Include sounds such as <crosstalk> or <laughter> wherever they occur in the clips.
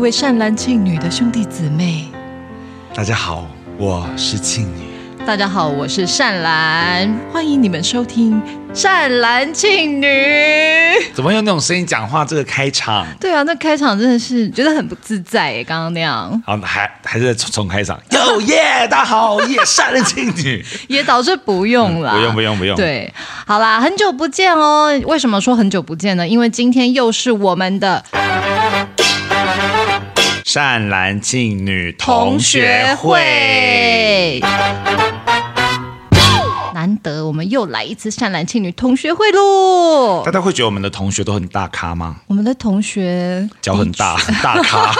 位善男信女的兄弟姊妹，大家好，我是庆女。大家好，我是善兰，欢迎你们收听善男信女。怎么用那种声音讲话？这个开场？对啊，那开场真的是觉得很不自在耶，刚刚那样。好，还还是重重开场。<laughs> 哟耶，大家好，耶，善男信女也导致不用了、嗯，不用不用不用。对，好啦，很久不见哦。为什么说很久不见呢？因为今天又是我们的善男信女同学会。我们又来一次善男信女同学会喽！大家会觉得我们的同学都很大咖吗？我们的同学脚很大，很大咖。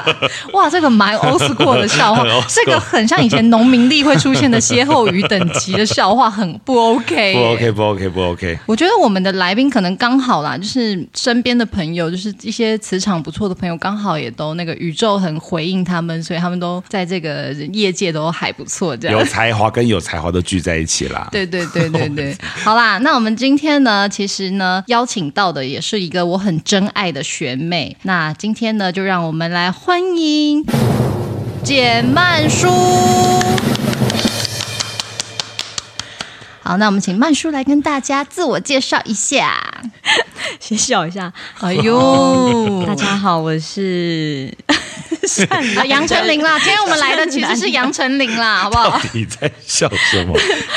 <laughs> 哇，这个蛮 old school 的笑话，<laughs> 这个很像以前农民历会出现的歇后语等级的笑话，很不 OK，不 OK，不 OK，不 OK。我觉得我们的来宾可能刚好啦，就是身边的朋友，就是一些磁场不错的朋友，刚好也都那个宇宙很回应他们，所以他们都在这个业界都还不错，这样有才华跟有才华都聚在一起啦。<laughs> 对对对对对对，<laughs> 好啦，那我们今天呢，其实呢，邀请到的也是一个我很珍爱的学妹。那今天呢，就让我们来欢迎简曼书。好，那我们请曼书来跟大家自我介绍一下，<laughs> 先笑一下。哎呦，大家好，我是。<laughs> 啊，杨丞琳啦！<laughs> 今天我们来的其实是杨丞琳啦，<laughs> 好不好？到底在笑什么？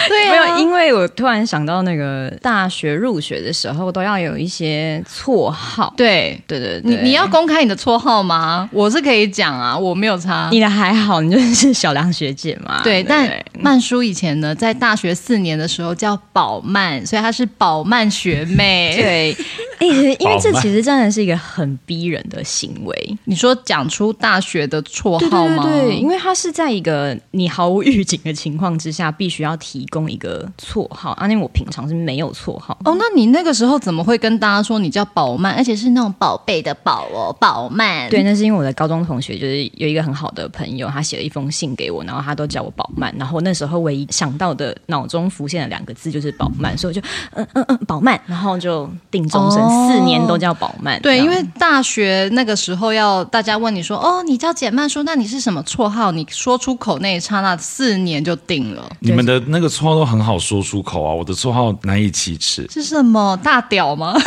对啊，没有，因为我突然想到，那个大学入学的时候都要有一些绰号。对对对，对，你你要公开你的绰号吗？我是可以讲啊，我没有差。你的还好，你就是小梁学姐嘛。对，但曼书以前呢，在大学四年的时候叫宝曼，所以她是宝曼学妹。对，哎，因为这其实真的是一个很逼人的行为。你说讲出大学的绰号吗？对，对，对，因为他是在一个你毫无预警的情况之下，必须要提供一个绰号。啊，因为我平常是没有绰号。哦，那你那个时候怎么会跟大家说你叫宝曼，而且是那种宝贝的宝哦，宝曼？对，那是因为我的高中同学就是有一个很好的朋友，他写了一封信给我，然后他都叫我宝曼。然后那时候唯一想到的脑中浮现的两个字就是宝曼，所以我就嗯嗯嗯宝曼，然后就定终身、哦、四年都叫宝曼。对，因为大学那个时候要大家问你说哦，你叫简曼书，那你是什么绰号？你说出口那一刹那，四年就定了。你们的那个绰号都很好说出口啊，我的绰号难以启齿。是什么？大屌吗？<laughs>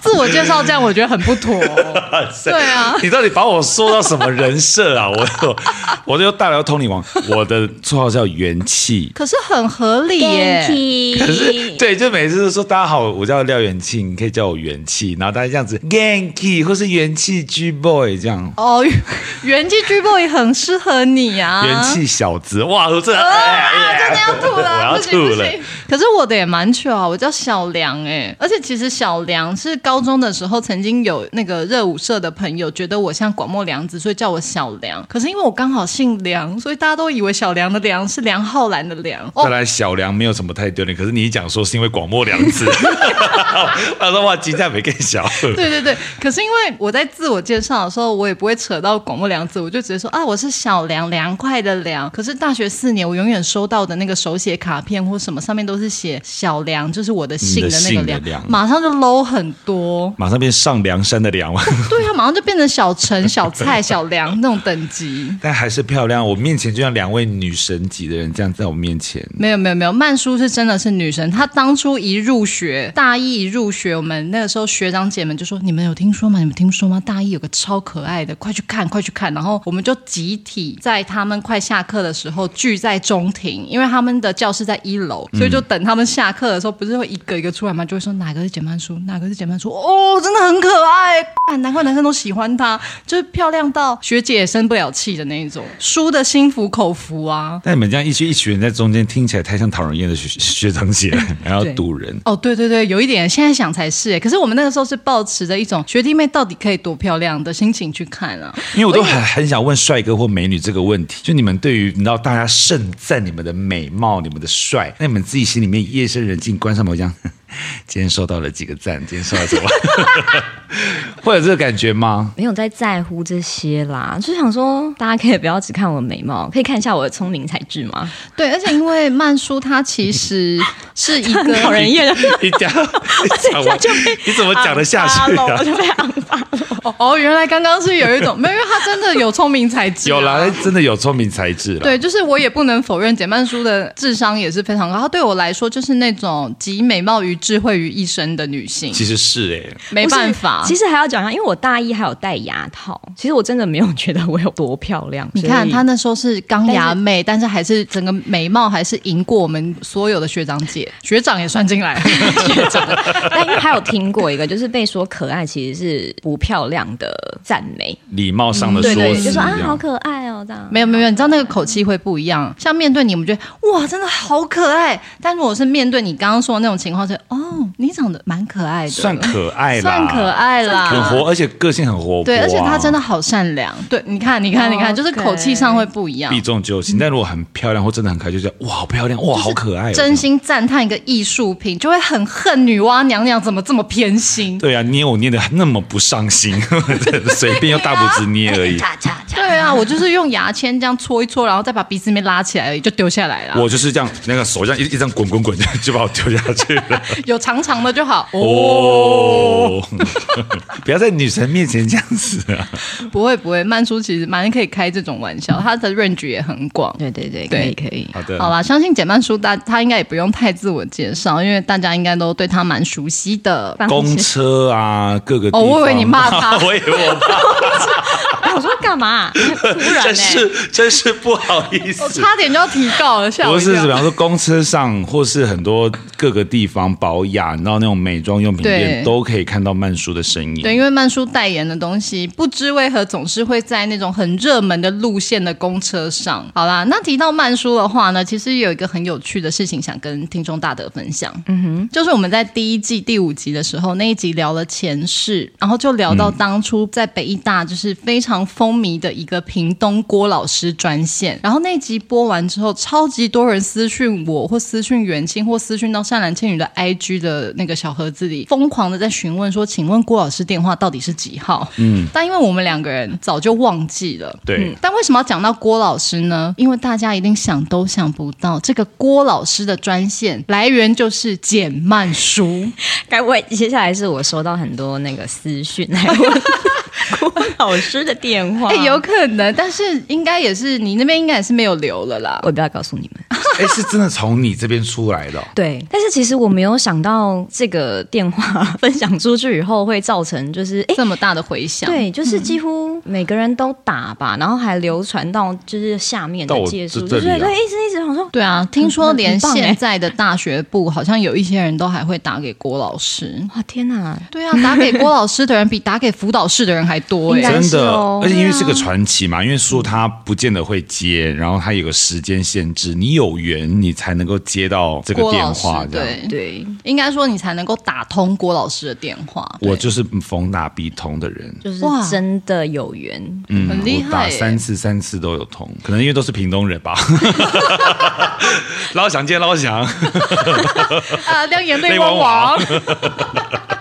自我介绍这样，我觉得很不妥。<laughs> 对啊，你到底把我说到什么人设啊？我就 <laughs> 我就大聊通灵王，我的绰号叫元气，可是很合理耶。可是对，就每次都说大家好，我叫廖元气，你可以叫我元气，然后大家这样子 Genki 或是元气 G Boy 这样。哦，元气 G Boy 很适合你啊，元气小子，哇，我真的、要吐了，<laughs> 我要吐了。可是我的也蛮糗啊，我叫小梁哎，而且其实小梁是高中的时候曾经有那个热舞社的朋友觉得我像广末凉子，所以叫我小梁。可是因为我刚好姓梁，所以大家都以为小梁的梁是梁浩然的梁。<laughs> 看来小梁没有什么太丢脸，可是你一讲说是因为广末凉子，<laughs> 他说哇，金价没更小。对对对，可是因为我在自我介绍的时候，我也不会扯到广末凉子，我就直接说啊，我是小梁，凉快的凉。可是大学四年，我永远收到的那个手写卡片或什么上面都是写小梁，就是我的姓的那个梁，马上就 low 很多，马上变上梁山的梁。对啊，马上就变成小陈、小蔡、小梁那种等级，<laughs> 但还是漂亮。我面前就像两位女神级的人这样在我面前。没有没有没有，曼书是真的是女神。她当初一入学，大一一入学，我们那个时候学长姐们就说：“你们有听说吗？你们听说吗？大一有个超可爱的，快去看，快去看。”然后我们就集体在他们快下课的时候聚在中庭，因为他们的教室在在一楼，所以就等他们下课的时候，不是会一个一个出来吗？就会说哪个是简曼书，哪个是简曼书。哦，真的很可爱，<laughs> 难怪男生都喜欢她，就是漂亮到学姐也生不了气的那一种，输的心服口服啊。但你们这样一群一群人在中间，听起来太像讨人厌的学学长姐，然后堵人。哦，对对对，有一点，现在想才是。可是我们那个时候是抱持着一种学弟妹到底可以多漂亮的心情去看啊。因为我都很很想问帅哥或美女这个问题，就你们对于你知道大家盛赞你们的美貌、你们的帅，那你们自己心里面夜深人静关上门这样。<laughs> 今天收到了几个赞，今天收到什么？<laughs> 会有这个感觉吗？没有在在乎这些啦，就想说大家可以不要只看我的美貌，可以看一下我的聪明才智吗？对，而且因为曼叔他其实是一个讨人厌的，你怎么讲得下去啊？我就被昂发了。哦，原来刚刚是有一种没有，因为他真的有聪明才智，啊，有啦，真的有聪明才智。对，就是我也不能否认简曼叔的智商也是非常高，他对我来说就是那种集美貌与智慧于一身的女性。其实是哎，欸，没办法，其实还要讲一下，因为我大一还有戴牙套，其实我真的没有觉得我有多漂亮。你看她那时候是钢牙妹，但是，还是整个眉毛还是赢过我们所有的学长姐，<laughs> 学长也算进来。学长，<laughs> 但因为还有听过一个，就是被说可爱其实是不漂亮的赞美，礼貌上的说辞，嗯、对对对，就说啊好可爱哦这样。没有没有，你知道那个口气会不一样。像面对你，我们觉得哇真的好可爱，但如果是面对你刚刚说的那种情况，是哦你长得蛮可爱的，算可爱啦，算可爱啦，很活，而且个性很活泼、啊，对，而且他真的好善良。对，你看你看你看，就是口气上会不一样，避重就轻。但如果很漂亮或真的很可爱，就觉得哇好漂亮哇好可爱，真心赞叹一个艺术品，就会很恨女娲娘娘怎么这么偏心。对啊，捏我捏的那么不上心。<laughs> 随便用大拇指捏而已。<laughs> 对啊，我就是用牙签这样搓一搓，然后再把鼻子里面拉起来而已，就丢下来了。我就是这样，那个手这样一一这样滚滚滚，就把我丢下去了。<laughs> 有长长的就好。哦，<laughs> 不要在女神面前这样子啊！不会不会，曼叔其实蛮可以开这种玩笑，他的 range 也很广。对对对，可以可以。好的，好啦，相信简曼叔大他应该也不用太自我介绍，因为大家应该都对他蛮熟悉的。公车啊，各个地方。哦，我以为你骂他，<laughs> 我以为我骂我说干嘛、啊？真是真是不好意思，我差点就要提告了。不是，比方说公车上，或是很多各个地方宝雅，然后那种美妆用品店，都可以看到曼叔的身影。对，因为曼叔代言的东西，不知为何总是会在那种很热门的路线的公车上。好啦，那提到曼叔的话呢，其实有一个很有趣的事情想跟听众大德分享。嗯哼，就是我们在第一季第五集的时候，那一集聊了前世，然后就聊到当初在北艺大就是非常风靡的一个屏东郭老师专线，然后那集播完之后，超级多人私讯我，或私讯元庆，或私讯到善男倩女的 IG 的那个小盒子里，疯狂的在询问说：“请问郭老师电话到底是几号？”嗯，但因为我们两个人早就忘记了，对、嗯。但为什么要讲到郭老师呢？因为大家一定想都想不到，这个郭老师的专线来源就是简曼书。<laughs> 该不会接下来是我收到很多那个私讯来问？<laughs> <laughs> 郭老师的电话，欸，有可能，但是应该也是你那边应该也是没有留了啦。我不要告诉你们，<laughs> 哎，是真的从你这边出来的哦。对，但是其实我没有想到这个电话分享出去以后会造成就是哎这么大的回响。对，就是几乎每个人都打吧，然后还流传到就是下面的借书，对对对，一直一直好像对啊，听说连现在的大学部好像有一些人都还会打给郭老师。哇，天哪！对啊，打给郭老师的人比打给辅导室的人还多哎，真的，而且因为是个传奇嘛，因为说他不见得会接，然后他有个时间限制，你有缘你才能够接到这个电话，对对，应该说你才能够打通郭老师的电话。我就是逢打必通的人，就是真的有缘，嗯，很厉害，打三次三次都有通，可能因为都是屏东人吧。<laughs> 老想见老想，<laughs> 啊，亮眼泪汪汪。<laughs>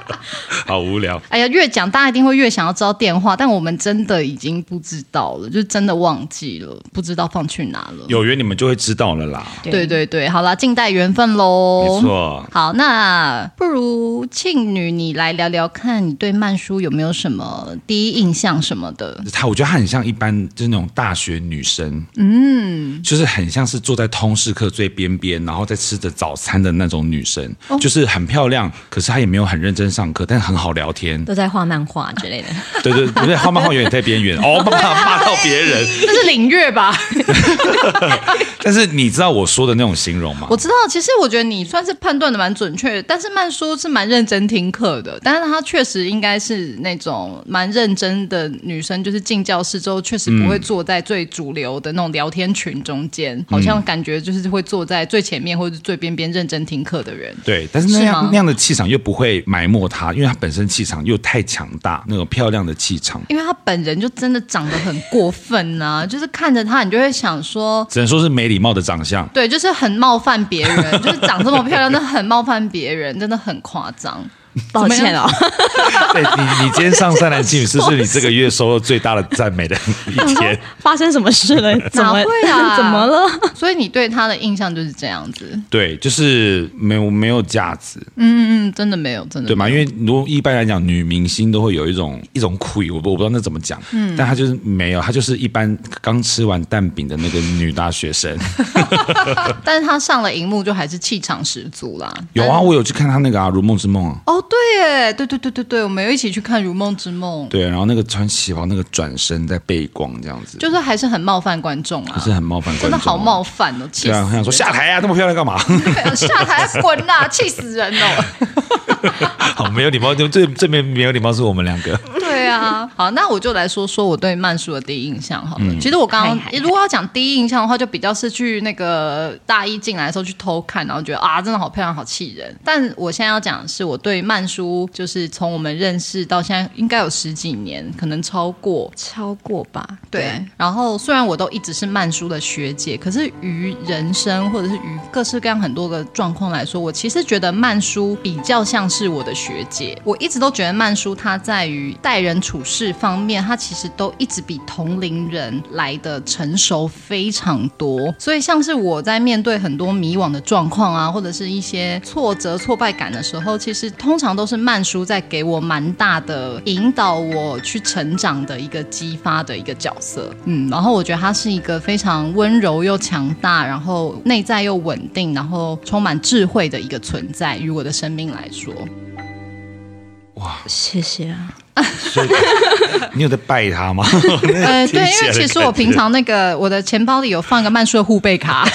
好无聊！哎呀，越讲大家一定会越想要知道电话，但我们真的已经不知道了，就真的忘记了，不知道放去哪了。有缘你们就会知道了啦。对对对，好啦，静待缘分喽。没错。好，那不如庆女你来聊聊看，你对曼书有没有什么第一印象什么的？她，我觉得她很像一般就是那种大学女生，嗯，就是很像是坐在通识课最边边，然后在吃着早餐的那种女生，哦、就是很漂亮，可是她也没有很认真上课，但很好。好聊天，都在画漫画之类的。对对，不对，画漫画有点太边缘哦，骂 <laughs> 骂到别人，这是领月吧？<laughs> 但是你知道我说的那种形容吗？我知道，其实我觉得你算是判断的蛮准确的，但是曼叔是蛮认真听课的，但是他确实应该是那种蛮认真的女生，就是进教室之后确实不会坐在最主流的那种聊天群中间，嗯、好像感觉就是会坐在最前面或者是最边边认真听课的人。对，但是那样是那样的气场又不会埋没他，因为他本身气场又太强大，那种漂亮的气场。因为他本人就真的长得很过分啊，<laughs> 就是看着他，你就会想说，只能说是没礼貌的长相。对，就是很冒犯别人，就是长这么漂亮，<laughs> 那很冒犯别人，真的很夸张。<laughs> 抱歉哦，<laughs> 对你，你今天上善男信女是不是你这个月收入最大的赞美的一天？发生什么事了？<laughs> 怎么会啊？怎么了？所以你对他的印象就是这样子？对，就是没有没有价值。嗯嗯嗯，真的没有，真的对吗？因为如果一般来讲，女明星都会有一种一种苦，我我不知道那怎么讲。嗯，但她就是没有，她就是一般刚吃完蛋饼的那个女大学生。但是她上了荧幕就还是气场十足啦。有啊，我有去看她那个啊《如梦之梦》啊。哦。对耶，对对对对对，我们有一起去看《如梦之梦》。对，然后那个穿旗袍，那个转身在背光这样子，就是还是很冒犯观众啊，还是很冒犯观众，真的好冒犯哦！对啊，很想说下台啊，这么漂亮干嘛？下台滚呐，<laughs> 气死人哦！好没有礼貌，就这这边没有礼貌是我们两个。对啊，好，那我就来说说我对曼叔的第一印象好了。嗯、其实我刚刚如果要讲第一印象的话，就比较是去那个大一进来的时候去偷看，然后觉得啊，真的好漂亮，好气人。但我现在要讲的是我对曼叔，就是从我们认识到现在，应该有十几年，可能超过超过吧。对。对然后虽然我都一直是曼叔的学姐，可是于人生或者是于各式各样很多个状况来说，我其实觉得曼叔比较像是我的学姐。我一直都觉得曼叔她在于待人。处事方面，他其实都一直比同龄人来的成熟非常多，所以像是我在面对很多迷惘的状况啊，或者是一些挫折、挫败感的时候，其实通常都是曼叔在给我蛮大的引导，我去成长的一个激发的一个角色。嗯，然后我觉得他是一个非常温柔又强大，然后内在又稳定，然后充满智慧的一个存在，于我的生命来说。哇，谢谢啊！所以你有在拜他吗？<laughs> 呃，对，因为其实我平常那个我的钱包里有放一个曼叔的护贝卡，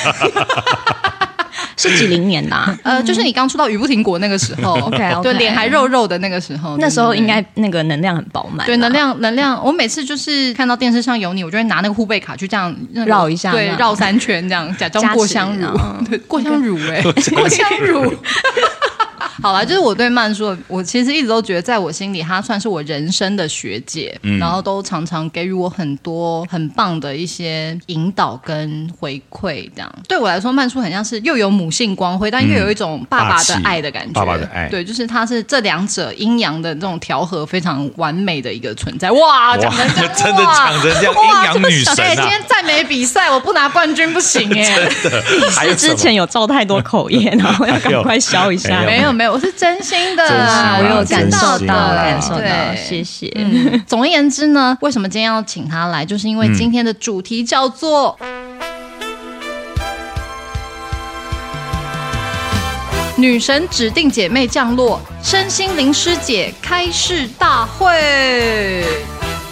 是几零年呐？呃，就是你刚出到雨不停国那个时候，<laughs> OK，对，脸还肉肉的那个时候，那时候应该那个能量很饱满，对，能量能量，我每次就是看到电视上有你，我就会拿那个护贝卡去这样绕一下，对，绕三圈这样，假装过香乳，对，过香 <laughs> 乳，哎，过香乳。好了，就是我对曼叔，我其实一直都觉得，在我心里，她算是我人生的学姐，嗯、然后都常常给予我很多很棒的一些引导跟回馈。这样对我来说，曼叔很像是又有母性光辉，但又有一种爸爸的爱的感觉。爸爸的爱，对，就是他是这两者阴阳的这种调和非常完美的一个存在。哇，讲成这样，真的讲成这样，阴阳女神啊！今天赞美比赛，我不拿冠军不行 <laughs> 哎！真的，是之前有造太多口业，<laughs> 然后要赶快消一下。没有没有。我是真心的，我有感受到，感受到，谢谢。嗯，总而言之呢，为什么今天要请他来？就是因为今天的主题叫做“女神指定姐妹降落，身心灵师姐开市大会”。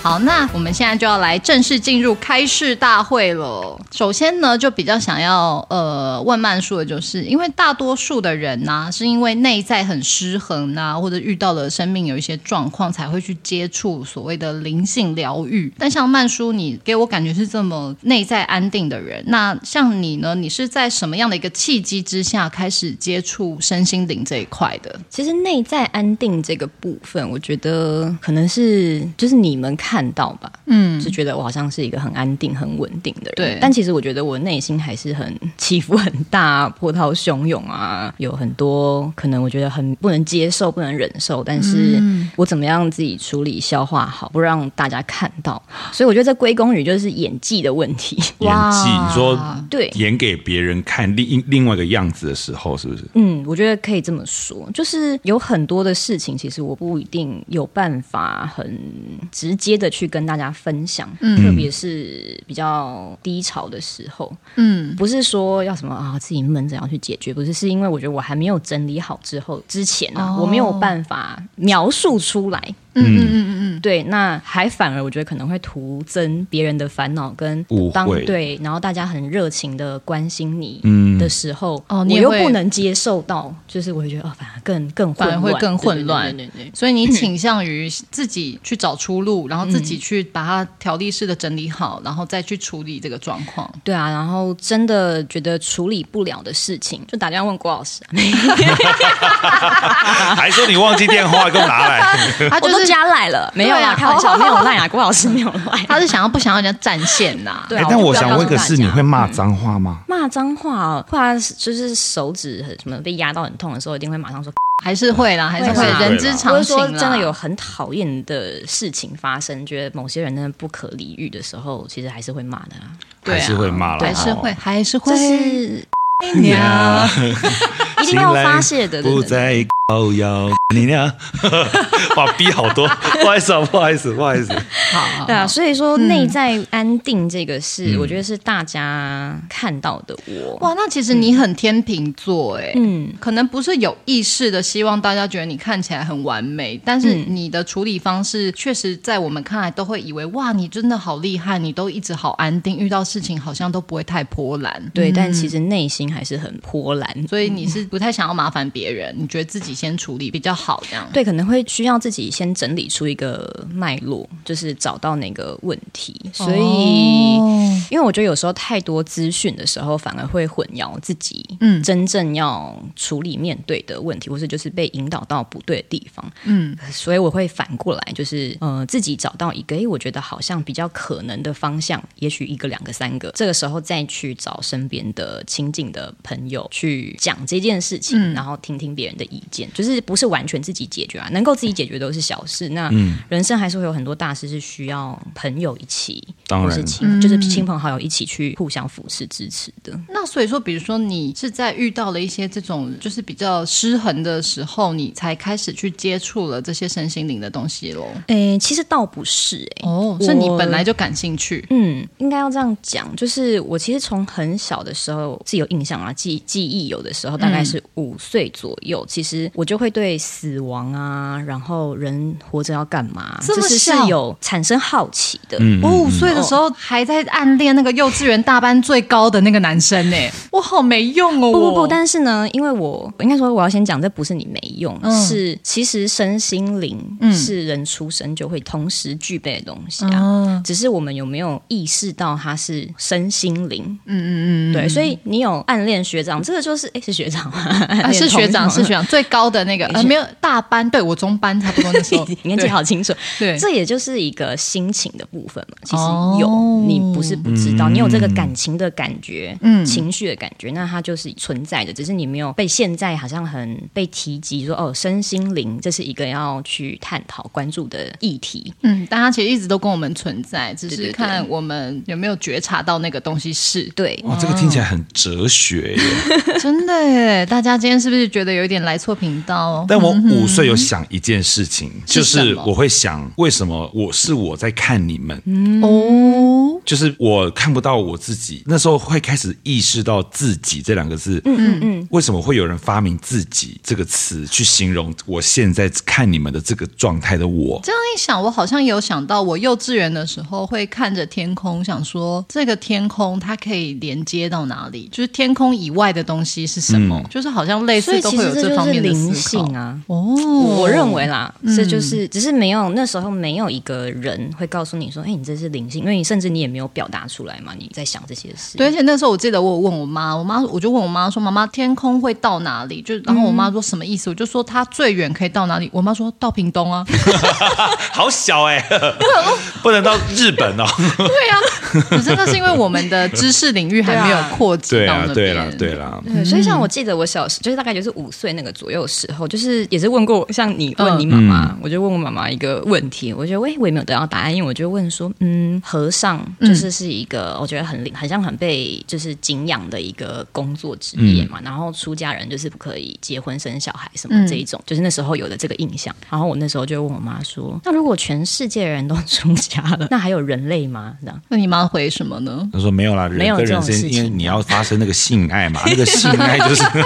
好，那我们现在就要来正式进入开示大会了。首先呢，就比较想要呃问曼叔的，就是因为大多数的人呢、是因为内在很失衡呐、啊，或者遇到了生命有一些状况，才会去接触所谓的灵性疗愈。但像曼叔，你给我感觉是这么内在安定的人。那像你呢，你是在什么样的一个契机之下开始接触身心灵这一块的？其实内在安定这个部分，我觉得可能是就是你们看。看到吧，嗯，就觉得我好像是一个很安定、很稳定的人。对，但其实我觉得我内心还是很起伏很大、波涛汹涌啊，<laughs> 有很多可能我觉得很不能接受、不能忍受，但是我怎么样自己处理、消化好，不让大家看到。所以我觉得这归功于就是演技的问题。<laughs> 演技，你说对，演给别人看另另外一个样子的时候，是不是？嗯，我觉得可以这么说，就是有很多的事情，其实我不一定有办法很直接的。的去跟大家分享，嗯。特别是比较低潮的时候，嗯，不是说要什么啊自己闷着要去解决，不是，是因为我觉得我还没有整理好之后之前啊，哦。我没有办法描述出来。嗯嗯嗯对，那还反而我觉得可能会徒增别人的烦恼跟当误会。对，然后大家很热情的关心你嗯。的时候，哦你又不能接受到，就是我会觉得哦，反而更更混乱，反而会更混乱。对对对对对所以你倾向于自己去找出路，然后自己去把它条例式的整理好，然后再去处理这个状况。对啊，然后真的觉得处理不了的事情，就打电话问郭老师、啊，<laughs> 还说你忘记电话，给我拿来。<laughs> 他就是我都加赖了，没有啦，对啊开玩笑，没有赖啊，郭老师没有赖。他是想要不想要人家占线呐？<laughs> 对但我想问个是，你会骂脏话吗？骂脏话哦，或者就是手指什么被压到很痛的时候，一定会马上说。<laughs> 还是会啦，还是会人之常情啦。者说真的有很讨厌的事情发生，觉得某些人真的不可理喻的时候，其实还是会骂的啊。还是会骂了，还是会，还是会。<laughs> 一定要发泄的，对对再靠腰你呢？<laughs> 哇，逼好多，<laughs> 不好意思啊，不好意思，不好意思。好，对啊，所以说内在安定这个是，嗯我觉得是大家看到的我。哇，那其实你很天秤座哎，嗯，可能不是有意识的希望大家觉得你看起来很完美，但是你的处理方式确实在我们看来都会以为哇，你真的好厉害，你都一直好安定，遇到事情好像都不会太波澜。对，但其实内心还是很波澜。所以你是不太想要麻烦别人，你觉得自己先处理比较好，这样。对，可能会需要自己先整理出一个脉络，就是找到那个问题。所以，哦因为我觉得有时候太多资讯的时候，反而会混淆自己嗯真正要处理面对的问题，或是就是被引导到不对的地方。嗯，所以我会反过来，就是呃，自己找到一个，诶，我觉得好像比较可能的方向，也许一个、两个、三个，这个时候再去找身边的亲近的朋友去讲这件事情，嗯然后听听别人的意见，就是不是完全自己解决啊，能够自己解决都是小事。那嗯人生还是会有很多大事是需要朋友一起，当然是亲，就是亲朋好友一起去互相扶持支持的。那所以说，比如说你是在遇到了一些这种就是比较失衡的时候，你才开始去接触了这些身心灵的东西喽？诶，其实倒不是诶。哦，我是你本来就感兴趣。嗯，应该要这样讲，就是我其实从很小的时候是有印象啊，记记忆有的时候大概是五岁左右，其实我就会对死亡啊，然后人活着要干嘛，这么是是有产生好奇的。嗯我五岁的时候还在暗恋那个幼稚园大班最高的那个男生呢，我好没用哦！不不不，但是呢，因为我应该说我要先讲，这不是你没用，嗯是其实身心灵嗯是人出生就会同时具备的东西啊。嗯只是我们有没有意识到它是身心灵？嗯嗯嗯，对，所以你有暗恋学长，这个就是哎是学长吗？啊是学长是学，长最高的那个呃没有大班，对我中班差不多那时候 <laughs> 年纪好清楚。对，这也就是一个心情的部分嘛。其哦实有，你不是不知道，嗯你有这个感情的感觉，嗯情绪的感觉，那它就是存在的，只是你没有被现在好像很被提及说哦，身心灵这是一个要去探讨关注的议题。嗯，但他其实一直都跟我们存在，只是看我们有没有觉察到那个东西是。对，哇，这个听起来很哲学耶。<laughs> 真的耶！大家今天是不是觉得有一点来错频道？但我五岁有想一件事情，就是我会想，为什么我是我在看你们？哦，就是我看不到我自己，那时候会开始意识到“自己”这两个字。嗯嗯嗯，为什么会有人发明“自己”这个词去形容我现在看你们的这个状态的我？这样一想，我好像有想到，我幼稚园的时候会看着天空，想说这个天空它可以连接到哪里？就是天空以外的东西是什么？嗯就是好像类似都会有这方面的灵性。啊。哦，我认为啦，这就是只是没有那时候没有一个人会告诉你说，哎，你这是灵性，因为你甚至你也没有表达出来嘛，你在想这些事。对，而且那时候我记得我有问我妈，我妈我就问我妈说：“妈妈，天空会到哪里？”就然后我妈说什么意思？我就说它最远可以到哪里？我妈说到屏东啊。<laughs> 好小哎、不能到日本哦。对呀、<laughs> 可是那是因为我们的知识领域还没有扩展对啊，到那边。对啦，对啦。对，所以像我记得我小时就是大概就是五岁那个左右的有时候就是也是问过，像你问你妈妈，嗯、我就问我妈妈一个问题，我觉得喂，我也没有得到答案，因为我就问说，嗯，和尚就是是一个我觉得很很像很被就是敬仰的一个工作职业嘛，嗯、然后出家人就是不可以结婚生小孩什么这一种，嗯、就是那时候有的这个印象。然后我那时候就问我妈说，那如果全世界人都出家了，<laughs> 那还有人类吗？这样？那你妈回什么呢？她说没有啦，人跟人之间，因为你要发生那个性爱嘛，那个性爱就是 <laughs>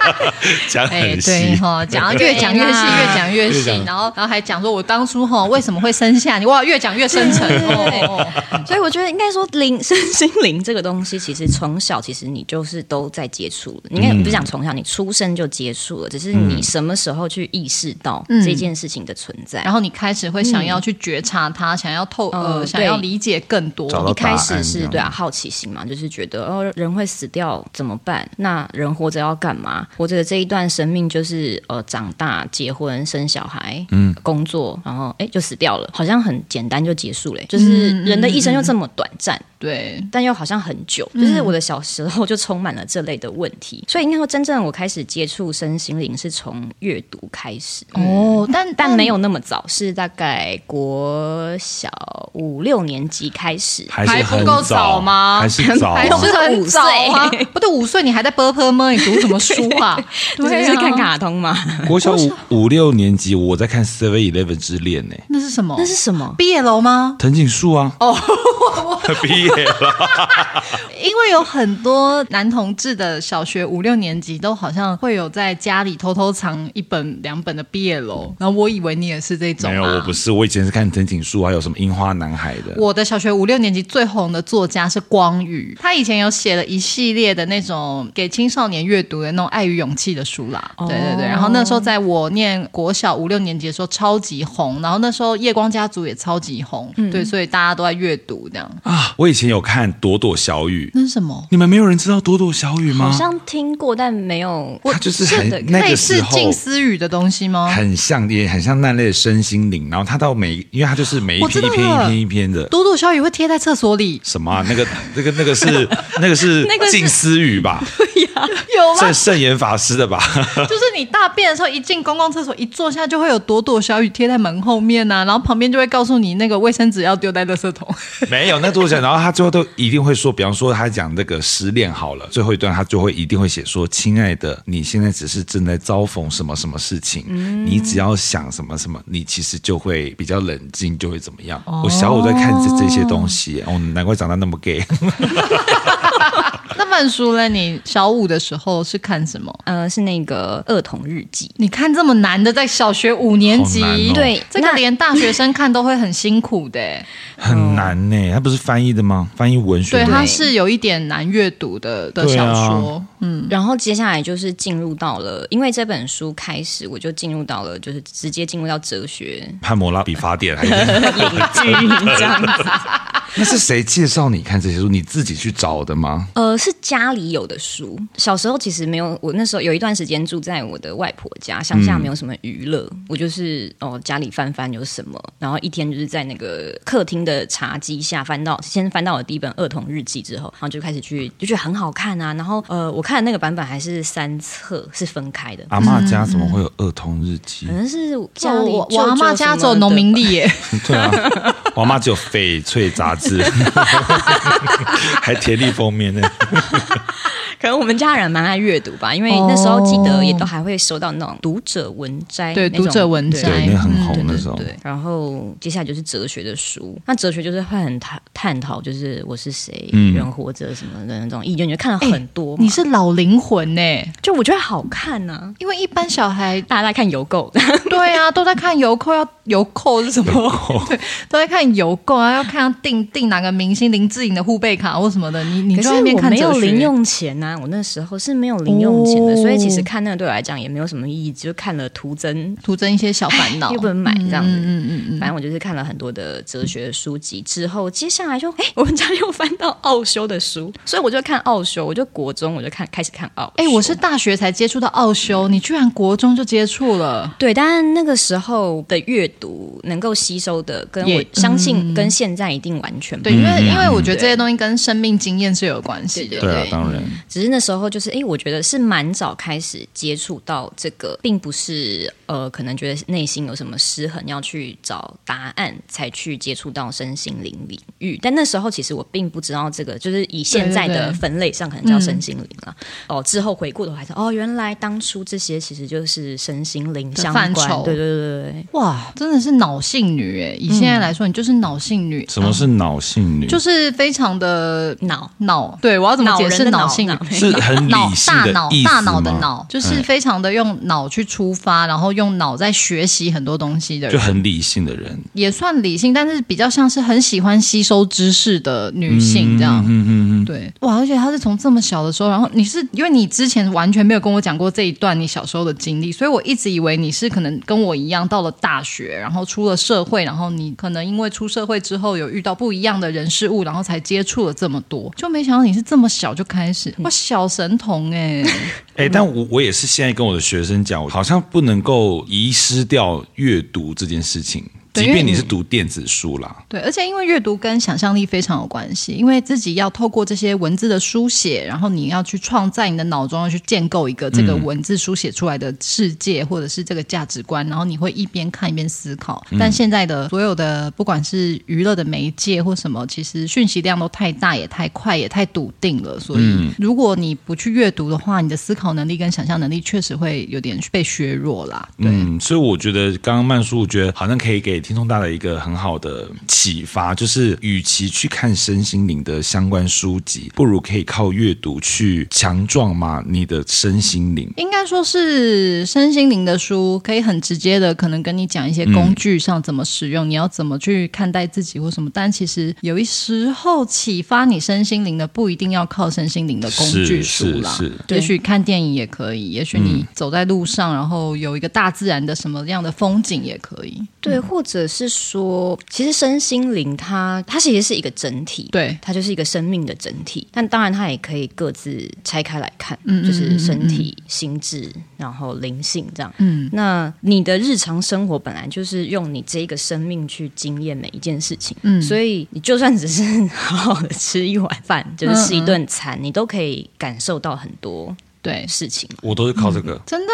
<laughs> 讲很细哈，讲到越讲越细，越讲越细，然后然后还讲说我当初哈为什么会生下你，哇，越讲越深沉。<laughs> 所以我觉得应该说灵身心灵这个东西，其实从小其实你就是都在接触了。你应该不是讲从小，你出生就接触了，只是你什么时候去意识到这件事情的存在，然后你开始会想要去觉察它，想要透呃，想要理解更多。一开始是对啊，好奇心嘛，就是觉得哦，人会死掉怎么办？那人活着要干嘛？活着的这一段生命就是呃，长大、结婚、生小孩、嗯，工作，然后哎就死掉了，好像很简单就结束了，就是人的一生又这么短暂。对，但又好像很久，就是我的小时候就充满了这类的问题，嗯、所以应该说，真正我开始接触身心灵是从阅读开始哦，但但没有那么早，是大概国小五六年级开始，还不够早吗？还是早？还是很早啊？不对，五岁你还在啵啵吗？你读什么书啊？<laughs> 对，是看卡通吗？<laughs> 国小五五六年级，我在看《Seven Eleven 之恋》呢，那是什么？那是什么？毕业楼吗？藤井树啊？哦，<laughs> 毕业了。<laughs> 因为有很多男同志的小学五六年级都好像会有在家里偷偷藏一本两本的毕业楼然后我以为你也是这种。没有，我不是，我以前是看藤井树，还有什么樱花男孩的。我的小学五六年级最红的作家是光宇，他以前有写了一系列的那种给青少年阅读的那种爱与勇气的书啦。对对对，然后那时候在我念国小五六年级的时候超级红，然后那时候夜光家族也超级红，嗯、对，所以大家都在阅读这样啊。我以前。有看朵朵小雨，那是什么？你们没有人知道朵朵小雨吗？好像听过，但没有。它就是很那个时候静思语的东西吗？很像，也很像那类的身心灵。然后它到每，因为它就是每一篇一篇一篇一篇的。朵朵小雨会贴在厕所里？什么、啊？那个那个那个是 <laughs> <laughs> 那个是近思语吧？对呀，<laughs> 有吗？圣严法师的吧？就是你大便的时候，一进公共厕所，一坐下就会有朵朵小雨贴在门后面呐、啊，然后旁边就会告诉你那个卫生纸要丢在垃圾桶。没有，那作者，然后他。最后都一定会说，比方说他讲那个失恋好了，最后一段他就会一定会写说：“亲爱的，你现在只是正在遭逢什么什么事情，嗯、你只要想什么什么，你其实就会比较冷静，就会怎么样。哦”我小五在看这这些东西，哦，难怪长得那么 gay。<laughs> 那本书呢？你小五的时候是看什么？呃，是那个《儿童日记》。你看这么难的，在小学五年级，哦、对，这个连大学生看都会很辛苦的，很难呢。他不是翻译的吗？翻译文学，对，它是有一点难阅读的的小说。啊、嗯，然后接下来就是进入到了，因为这本书开始，我就进入到了，就是直接进入到哲学，《汉谟拉比法典》还是这样子。<laughs> 那是谁介绍你看这些书？你自己去找的吗？呃，是家里有的书。小时候其实没有，我那时候有一段时间住在我的外婆家，乡下没有什么娱乐，嗯、我就是哦家里翻翻有什么，然后一天就是在那个客厅的茶几下翻到，先翻到了第一本儿童日记之后，然后就开始去就觉得很好看啊。然后呃，我看的那个版本还是三册，是分开的。阿妈家怎么会有儿童日记？可能是家里我，我阿妈家走农民历耶。<laughs> 对啊，我阿妈只有翡翠杂志。是，<laughs> 还田力封面呢。可能我们家人蛮爱阅读吧，因为那时候记得也都还会收到那种读者文摘，对读者文摘，对，那很红那时候。对，然后接下来就是哲学的书，那哲学就是会很探探讨，就是我是谁，人活着什么的那种意见，你就看了很多。你是老灵魂呢，就我觉得好看呢，因为一般小孩大家在看邮购，<laughs> 对啊，都在看邮购，要邮购是什么？对，都在看邮购啊，要看订订哪个明星林志颖的护贝卡或什么的。你你在那边看哲学，没有零用钱呐。我那时候是没有零用钱的，哦、所以其实看那个对我来讲也没有什么意义，就看了徒增徒增一些小烦恼，又不能买这样子。嗯嗯嗯，嗯反正我就是看了很多的哲学书籍之后，接下来就哎，我们家又翻到奥修的书，所以我就看奥修。我就国中我就看开始看奥。哎，我是大学才接触到奥修，嗯、你居然国中就接触了？对，但那个时候的阅读能够吸收的，跟我相信跟现在一定完全不一样。对，因为因为我觉得这些东西跟生命经验是有关系的。对啊，当然。只是那时候就是，哎，我觉得是蛮早开始接触到这个，并不是呃，可能觉得内心有什么失衡，要去找答案才去接触到身心灵领域。但那时候其实我并不知道这个，就是以现在的分类上可能叫身心灵了。嗯、哦，之后回顾的话，哦，原来当初这些其实就是身心灵相关。对对对对对，哇，真的是脑性女哎！以现在来说，你就是脑性女。什么是脑性女？就是非常的脑脑。对，我要怎么解释脑性女？是很理性的意思？大脑大脑的脑，就是非常的用脑去出发，然后用脑在学习很多东西的人，就很理性的人，也算理性，但是比较像是很喜欢吸收知识的女性这样。嗯嗯嗯，对，哇！而且她是从这么小的时候，然后你是因为你之前完全没有跟我讲过这一段你小时候的经历，所以我一直以为你是可能跟我一样到了大学，然后出了社会，然后你可能因为出社会之后有遇到不一样的人事物，然后才接触了这么多，就没想到你是这么小就开始，小神童哎！<laughs> 哎，但我我也是现在跟我的学生讲，我好像不能够遗失掉阅读这件事情。即便你是读电子书啦，对，而且因为阅读跟想象力非常有关系，因为自己要透过这些文字的书写，然后你要去创在你的脑中要去建构一个这个文字书写出来的世界，或者是这个价值观，然后你会一边看一边思考。但现在的所有的不管是娱乐的媒介或什么，其实讯息量都太大，也太快，也太笃定了。所以如果你不去阅读的话，你的思考能力跟想象能力确实会有点被削弱啦。对，嗯，所以我觉得刚刚曼叔，我觉得好像可以给。听众大的一个很好的启发，就是与其去看身心灵的相关书籍，不如可以靠阅读去强壮嘛你的身心灵。应该说是身心灵的书，可以很直接的可能跟你讲一些工具上怎么使用，嗯、你要怎么去看待自己或什么。但其实有一时候启发你身心灵的，不一定要靠身心灵的工具书啦。是，是，是，也许看电影也可以，也许你走在路上，然后有一个大自然的什么样的风景也可以。对，或者是说，其实身心灵它它其实是一个整体，对，它就是一个生命的整体。但当然，它也可以各自拆开来看，嗯，就是身体、嗯、心智，然后灵性这样。嗯，那你的日常生活本来就是用你这个生命去经验每一件事情，嗯，所以你就算只是好好的吃一碗饭，就是吃一顿餐，你都可以感受到很多。对事情，我都是靠这个，嗯、真的，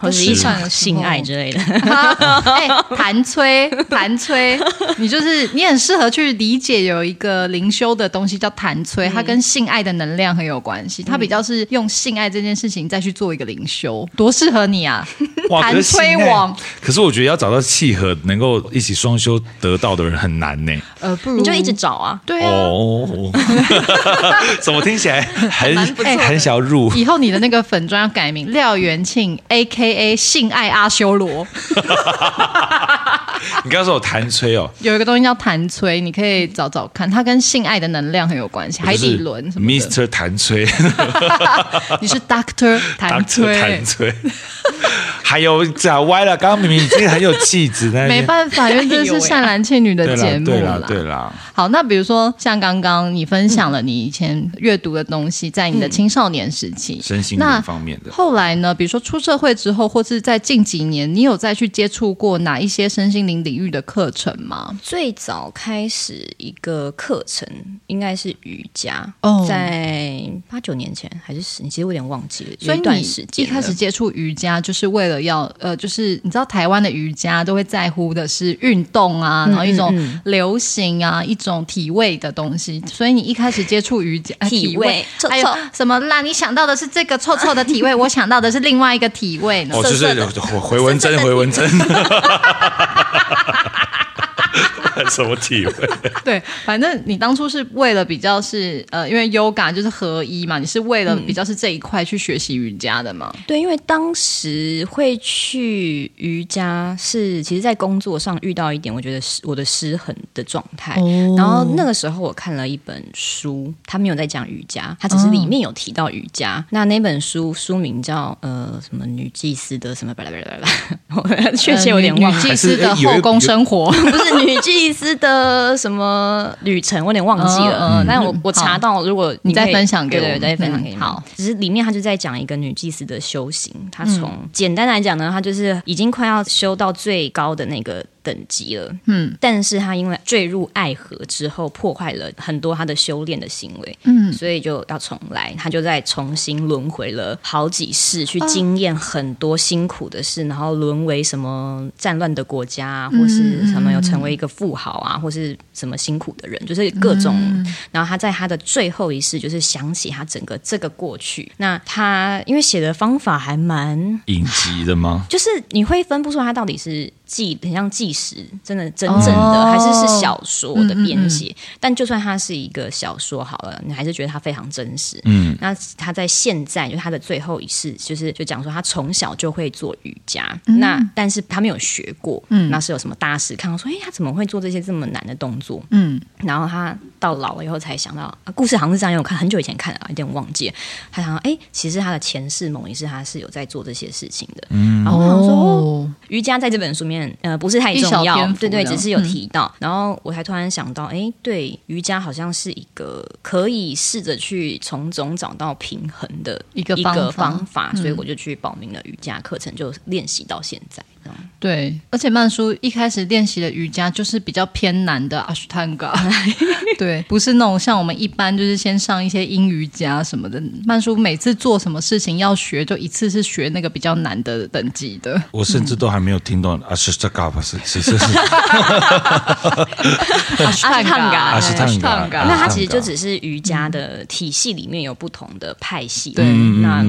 或者一场性爱之类的。<laughs> 哎，谭崔，谭崔，你就是你很适合去理解有一个灵修的东西叫谭崔，它跟性爱的能量很有关系。它比较是用性爱这件事情再去做一个灵修，多适合你啊！<laughs> 谭崔王。可是我觉得要找到契合能够一起双修得到的人很难呢。呃，不如你就一直找啊。对啊。哦，<laughs> 怎么听起来很很想要入？以后你的。那个粉专要改名廖元庆，A K A 性爱阿修罗。<laughs> 你刚刚说有弹吹哦，有一个东西叫弹吹，你可以找找看，它跟性爱的能量很有关系。海底轮什么？Mr. 谭吹，<laughs> 你是 Doctor 谭吹。谭崔，还有讲歪了。刚刚明明已经很有气质，但没办法，因为这是善男信女的节目啦。对啦，好，那比如说像刚刚你分享了你以前阅读的东西，在你的青少年时期，身心灵方面的。后来呢，比如说出社会之后，或是在近几年，你有再去接触过哪一些身心灵？领域的课程吗？最早开始一个课程应该是瑜伽，oh. 在八九年前还是十年，其实我有点忘记了。有一段时间，一开始接触瑜伽就是为了要呃，就是你知道台湾的瑜伽都会在乎的是运动啊，然后一种流行啊，嗯嗯一种体位的东西。所以你一开始接触瑜伽，体位还有什么啦？你想到的是这个臭臭的体位，我想到的是另外一个体位呢。哦，就是回文针，回文针。<laughs> <laughs> 什么体会？<laughs> 对，反正你当初是为了比较是呃，因为 yoga 就是合一嘛，你是为了比较是这一块去学习瑜伽的嘛？对，因为当时会去瑜伽是，其实在工作上遇到一点，我觉得失我的失衡的状态。哦、然后那个时候我看了一本书，他没有在讲瑜伽，他只是里面有提到瑜伽。哦、那那本书书名叫呃什么女祭司的什么巴拉巴拉巴拉，确切有点忘了。女祭司的后宫生活 <laughs> 不是女祭司的什么旅程，我有点忘记了。嗯，但我我查到，如果你再分享给我，对，再分享给你。好，只是里面他就在讲一个女祭司的修行，他从简单来讲呢，他就是已经快要修到最高的那个。等级了，嗯，但是他因为坠入爱河之后，破坏了很多他的修炼的行为，嗯，所以就要重来，他就再重新轮回了好几世，去经验很多辛苦的事，然后沦为什么战乱的国家，或是什么有成为一个富豪啊，或是什么辛苦的人，就是各种。然后他在他的最后一世，就是想起他整个这个过去。那他因为写的方法还蛮隐疾就是你会分不出它到底是。记很像纪实，真的真正的、哦、还是是小说的编写。嗯嗯嗯，但就算它是一个小说好了，你还是觉得它非常真实。嗯，那他在现在就他的最后一世，就是就讲说他从小就会做瑜伽，嗯、那但是他没有学过。嗯，那是有什么大师看到说，哎，他怎么会做这些这么难的动作？嗯，然后他到老了以后才想到，啊、故事好像是这样，因为我看很久以前看了，有点忘记。他想到，哎，其实他的前世某一世他是有在做这些事情的。嗯，然后他说，哦、瑜伽在这本书里面。呃，不是太重要，对对，只是有提到，嗯、然后我才突然想到，哎，对，瑜伽好像是一个可以试着去从中找到平衡的一个方法，所以我就去报名了瑜伽课程，就练习到现在。对，而且曼叔一开始练习的瑜伽就是比较偏难的阿斯汤加，<laughs> 对，不是那种像我们一般就是先上一些阴瑜伽什么的。曼叔每次做什么事情要学，就一次是学那个比较难的等级的。我甚至都还没有听懂阿斯汤加不是。是是是阿斯汤加阿斯汤加，那它其实就只是瑜伽的体系里面有不同的派系，对，那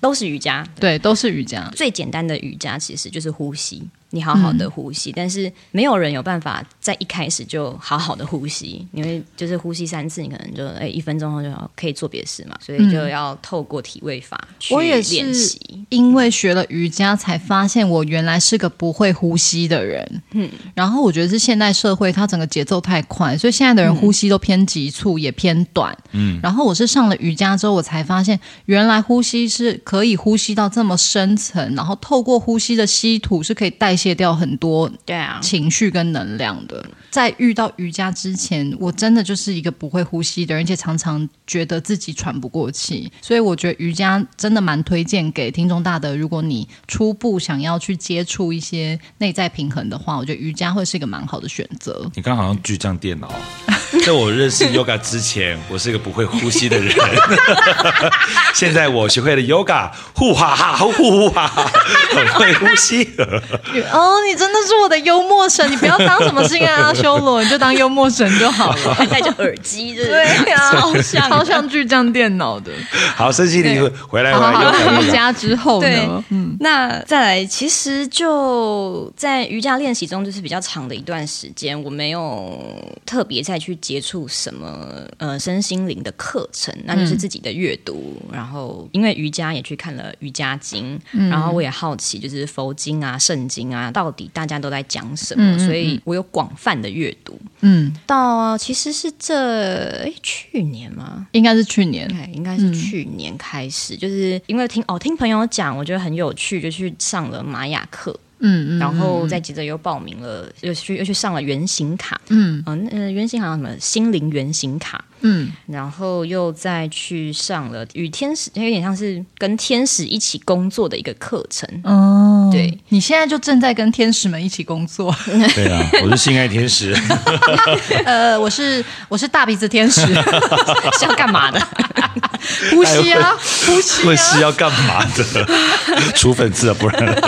都是瑜伽，对，都是瑜伽。最简单的瑜伽其实就是呼吸。你好好的呼吸，嗯、但是没有人有办法在一开始就好好的呼吸，因为就是呼吸三次，你可能就哎一分钟后就要可以做别的事嘛，所以就要透过体位法去练习。我也是因为学了瑜伽才发现我原来是个不会呼吸的人。嗯，然后我觉得是现代社会它整个节奏太快，所以现在的人呼吸都偏急促，也偏短。嗯，然后我是上了瑜伽之后，我才发现原来呼吸是可以呼吸到这么深层，然后透过呼吸的吸吐是可以带。卸掉很多对啊情绪跟能量的，在遇到瑜伽之前，我真的就是一个不会呼吸的人，而且常常觉得自己喘不过气。所以我觉得瑜伽真的蛮推荐给听众大的，如果你初步想要去接触一些内在平衡的话，我觉得瑜伽会是一个蛮好的选择。你刚好像巨匠电脑，<laughs> 在我认识 Yoga 之前，我是一个不会呼吸的人。<laughs> 现在我学会了 Yoga，呼哈哈，呼呼哈哈，很会呼吸。<laughs> 哦，你真的是我的幽默神！你不要当什么性爱阿修罗，你就当幽默神就好了。<laughs> 还戴着耳机，对呀，超像超像巨匠电脑的。好，身心灵回来回来。好，瑜伽之后呢？嗯，那再来，其实就在瑜伽练习中，就是比较长的一段时间，我没有特别再去接触什么呃身心灵的课程，那就是自己的阅读。然后因为瑜伽也去看了瑜伽经，然后我也好奇，就是佛经啊、圣经啊。啊，到底大家都在讲什么？嗯嗯嗯，所以我有广泛的阅读。嗯，到其实是这诶去年吗？应该是去年，对，应该是去年开始，嗯、就是因为听哦听朋友讲，我觉得很有趣，就去上了玛雅课。嗯，然后再接着又报名了，又去又去上了原型卡，嗯嗯，呃，原型好像什么心灵原型卡，嗯，然后又再去上了与天使，有点像是跟天使一起工作的一个课程。哦，对，你现在就正在跟天使们一起工作。<laughs> 对啊，我是性爱天使。<laughs> 呃，我是我是大鼻子天使，<laughs> 是要干嘛的？呼吸啊，呼吸，会是要干嘛的？除粉刺啊，不然。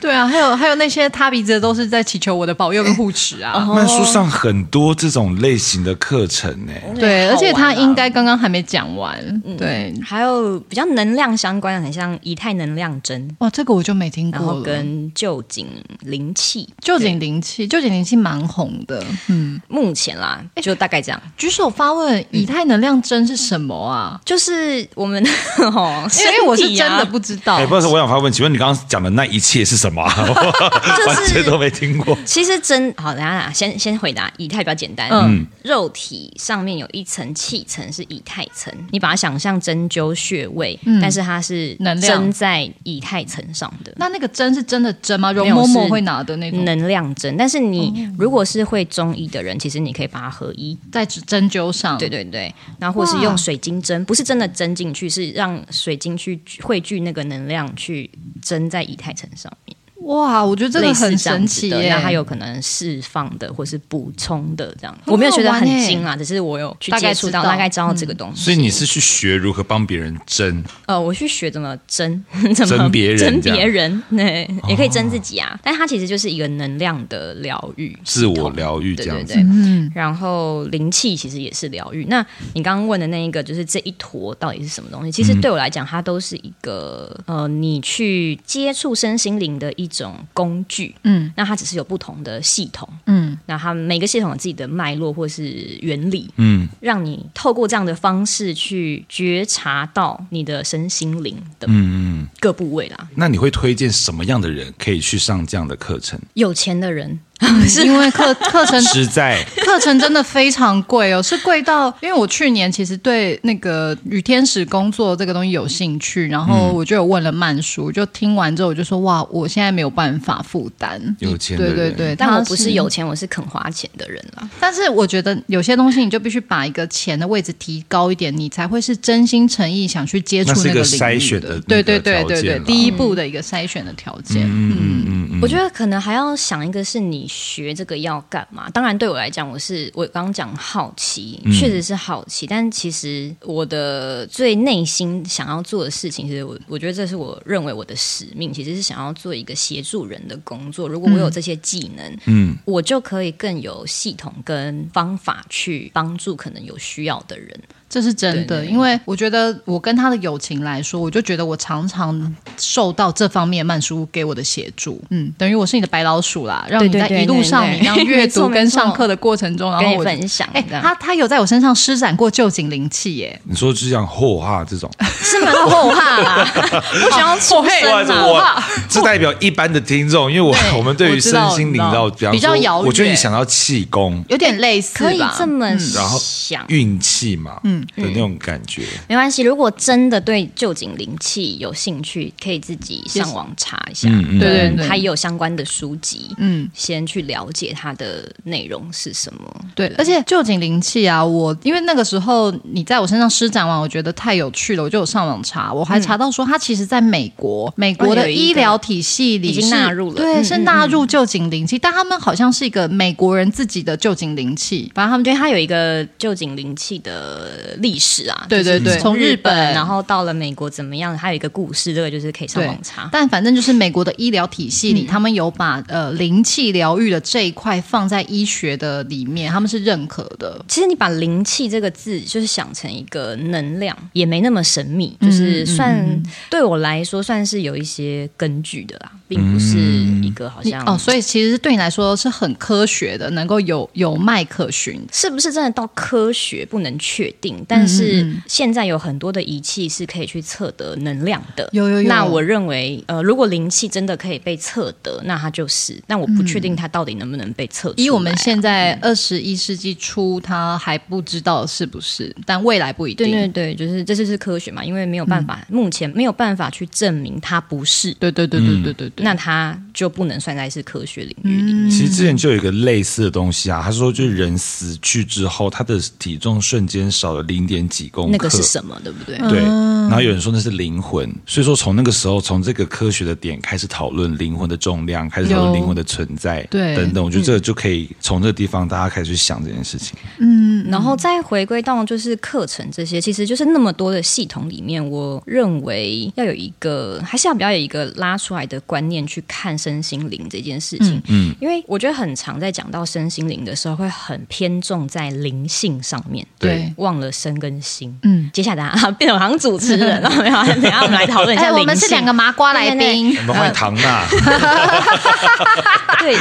对啊，还有还有那些塌鼻子的都是在祈求我的保佑跟护持啊。曼书上很多这种类型的课程呢。对，而且他应该刚刚还没讲完。对，还有比较能量相关的，很像以太能量针。哇，这个我就没听过。然后跟旧景灵气，旧景灵气，旧景灵气蛮红的。嗯，目前啦，就大概这样。举手发问，以太能量针是什么啊？就是我们 <laughs> 哦，因为我是真的不知道。哎，不是，我想发问，请问你刚刚讲的那一切是什么？完全都没听过。其实针好，等下先先回答。以太比较简单，嗯，肉体上面有一层气层是以太层，你把它想象针灸穴位，但是它是针在以太层上的。那那个针是真的针吗？容嬷嬷会拿的那种能量针。但是你如果是会中医的人，其实你可以把它合一。在针灸上，对对对，然后或是用水晶针，不是真的针进去，是让水晶去汇聚那个能量去针在以太层上面。哇，我觉得这个很神奇耶！那它有可能释放的，或是补充的这样。我没有觉得很精啊，只是我有去接触到，大概知道这个东西。所以你是去学如何帮别人争？呃，我去学怎么争，<laughs> 怎么争别人，争别人，对，也可以争自己啊。但它其实就是一个能量的疗愈，自我疗愈这样子。对对对。然后灵气其实也是疗愈。那你刚刚问的那一个，就是这一坨到底是什么东西？其实对我来讲，它都是一个呃，你去接触身心灵的一种工具。嗯，那它只是有不同的系统，嗯，那它每个系统有自己的脉络或是原理，嗯，让你透过这样的方式去觉察到你的身心灵的嗯各部位啦。嗯嗯、那你会推荐什么样的人可以去上这样的课程？有钱的人。<laughs> 是因为课课程实在课程真的非常贵哦，是贵到因为我去年其实对那个与天使工作这个东西有兴趣，然后我就有问了曼叔，就听完之后我就说哇，我现在没有办法负担。有钱的人对对对，但我不是有钱，我是肯花钱的人啦。但是我觉得有些东西你就必须把一个钱的位置提高一点，你才会是真心诚意想去接触那个领域的。筛选的对对对对对，第一步的一个筛选的条件。嗯嗯嗯嗯，我觉得可能还要想一个是你学这个要。干嘛？当然，对我来讲，我是我刚刚讲好奇，确实是好奇。嗯、但其实我的最内心想要做的事情，其实我我觉得这是我认为我的使命，其实是想要做一个协助人的工作。如果我有这些技能，嗯，我就可以更有系统跟方法去帮助可能有需要的人。这是真的，因为我觉得我跟他的友情来说，我就觉得我常常受到这方面曼叔给我的协助，嗯，等于我是你的白老鼠啦，让你在一路上你这样阅读跟上课的过程中，然后我分享。哎，他他有在我身上施展过旧井灵气耶？你说是这样后哈这种？<laughs> 是蛮后哈啦，<laughs> 不想要出声啊。这代表一般的听众，因为我我们对于身心灵到比较遥远，我觉得你想要气功，有点类似，可以这么然后想运气嘛，嗯。的那种感觉，没关系。如果真的对旧景灵气有兴趣，可以自己上网查一下。嗯，对对对，它也有相关的书籍。嗯，先去了解它的内容是什么。对，而且旧景灵气啊，我因为那个时候你在我身上施展完，我觉得太有趣了，我就有上网查。我还查到说，它其实在美国，美国的医疗体系里已经纳入了，对，是纳入旧景灵气，但他们好像是一个美国人自己的旧景灵气，反正他们觉得它有一个旧景灵气的历史啊，对对对，从日本然后到了美国怎么样？还有一个故事，这个就是可以上网查。但反正就是美国的医疗体系里，嗯、他们有把呃灵气疗愈的这一块放在医学的里面，他们是认可的。其实你把灵气这个字就是想成一个能量，也没那么神秘，就是算、嗯嗯、对我来说算是有一些根据的啦，并不是一个好像、嗯、哦。所以其实对你来说是很科学的，能够有有脉可循，是不是真的到科学不能确定？但是现在有很多的仪器是可以去测得能量的。有有有。那我认为，呃，如果灵气真的可以被测得，那它就是。但我不确定它到底能不能被测。以我们现在二十一世纪初，它还不知道是不是，但未来不一定。对对对，就是这就是科学嘛，因为没有办法，目前没有办法去证明它不是。对对对对对对对。那它就不能算在是科学领域里面。其实之前就有一个类似的东西啊，他说就是人死去之后，他的体重瞬间少了零。点几公克，那个是什么？对不对？对。然后有人说那是灵魂，所以说从那个时候，从这个科学的点开始讨论灵魂的重量，开始讨论灵魂的存在，对，等等。我觉得这个就可以从这个地方大家开始去想这件事情。嗯，然后再回归到就是课程这些，其实就是那么多的系统里面，我认为要有一个，还是要比较有一个拉出来的观念去看身心灵这件事情。嗯，因为我觉得很常在讲到身心灵的时候，会很偏重在灵性上面，对，忘了身。跟心，嗯，接下来啊，<laughs> 变成好像主持人 <laughs> 了，没有等下我们来讨论一下。我们是两个麻瓜来宾，我们欢迎唐娜。<laughs> 对，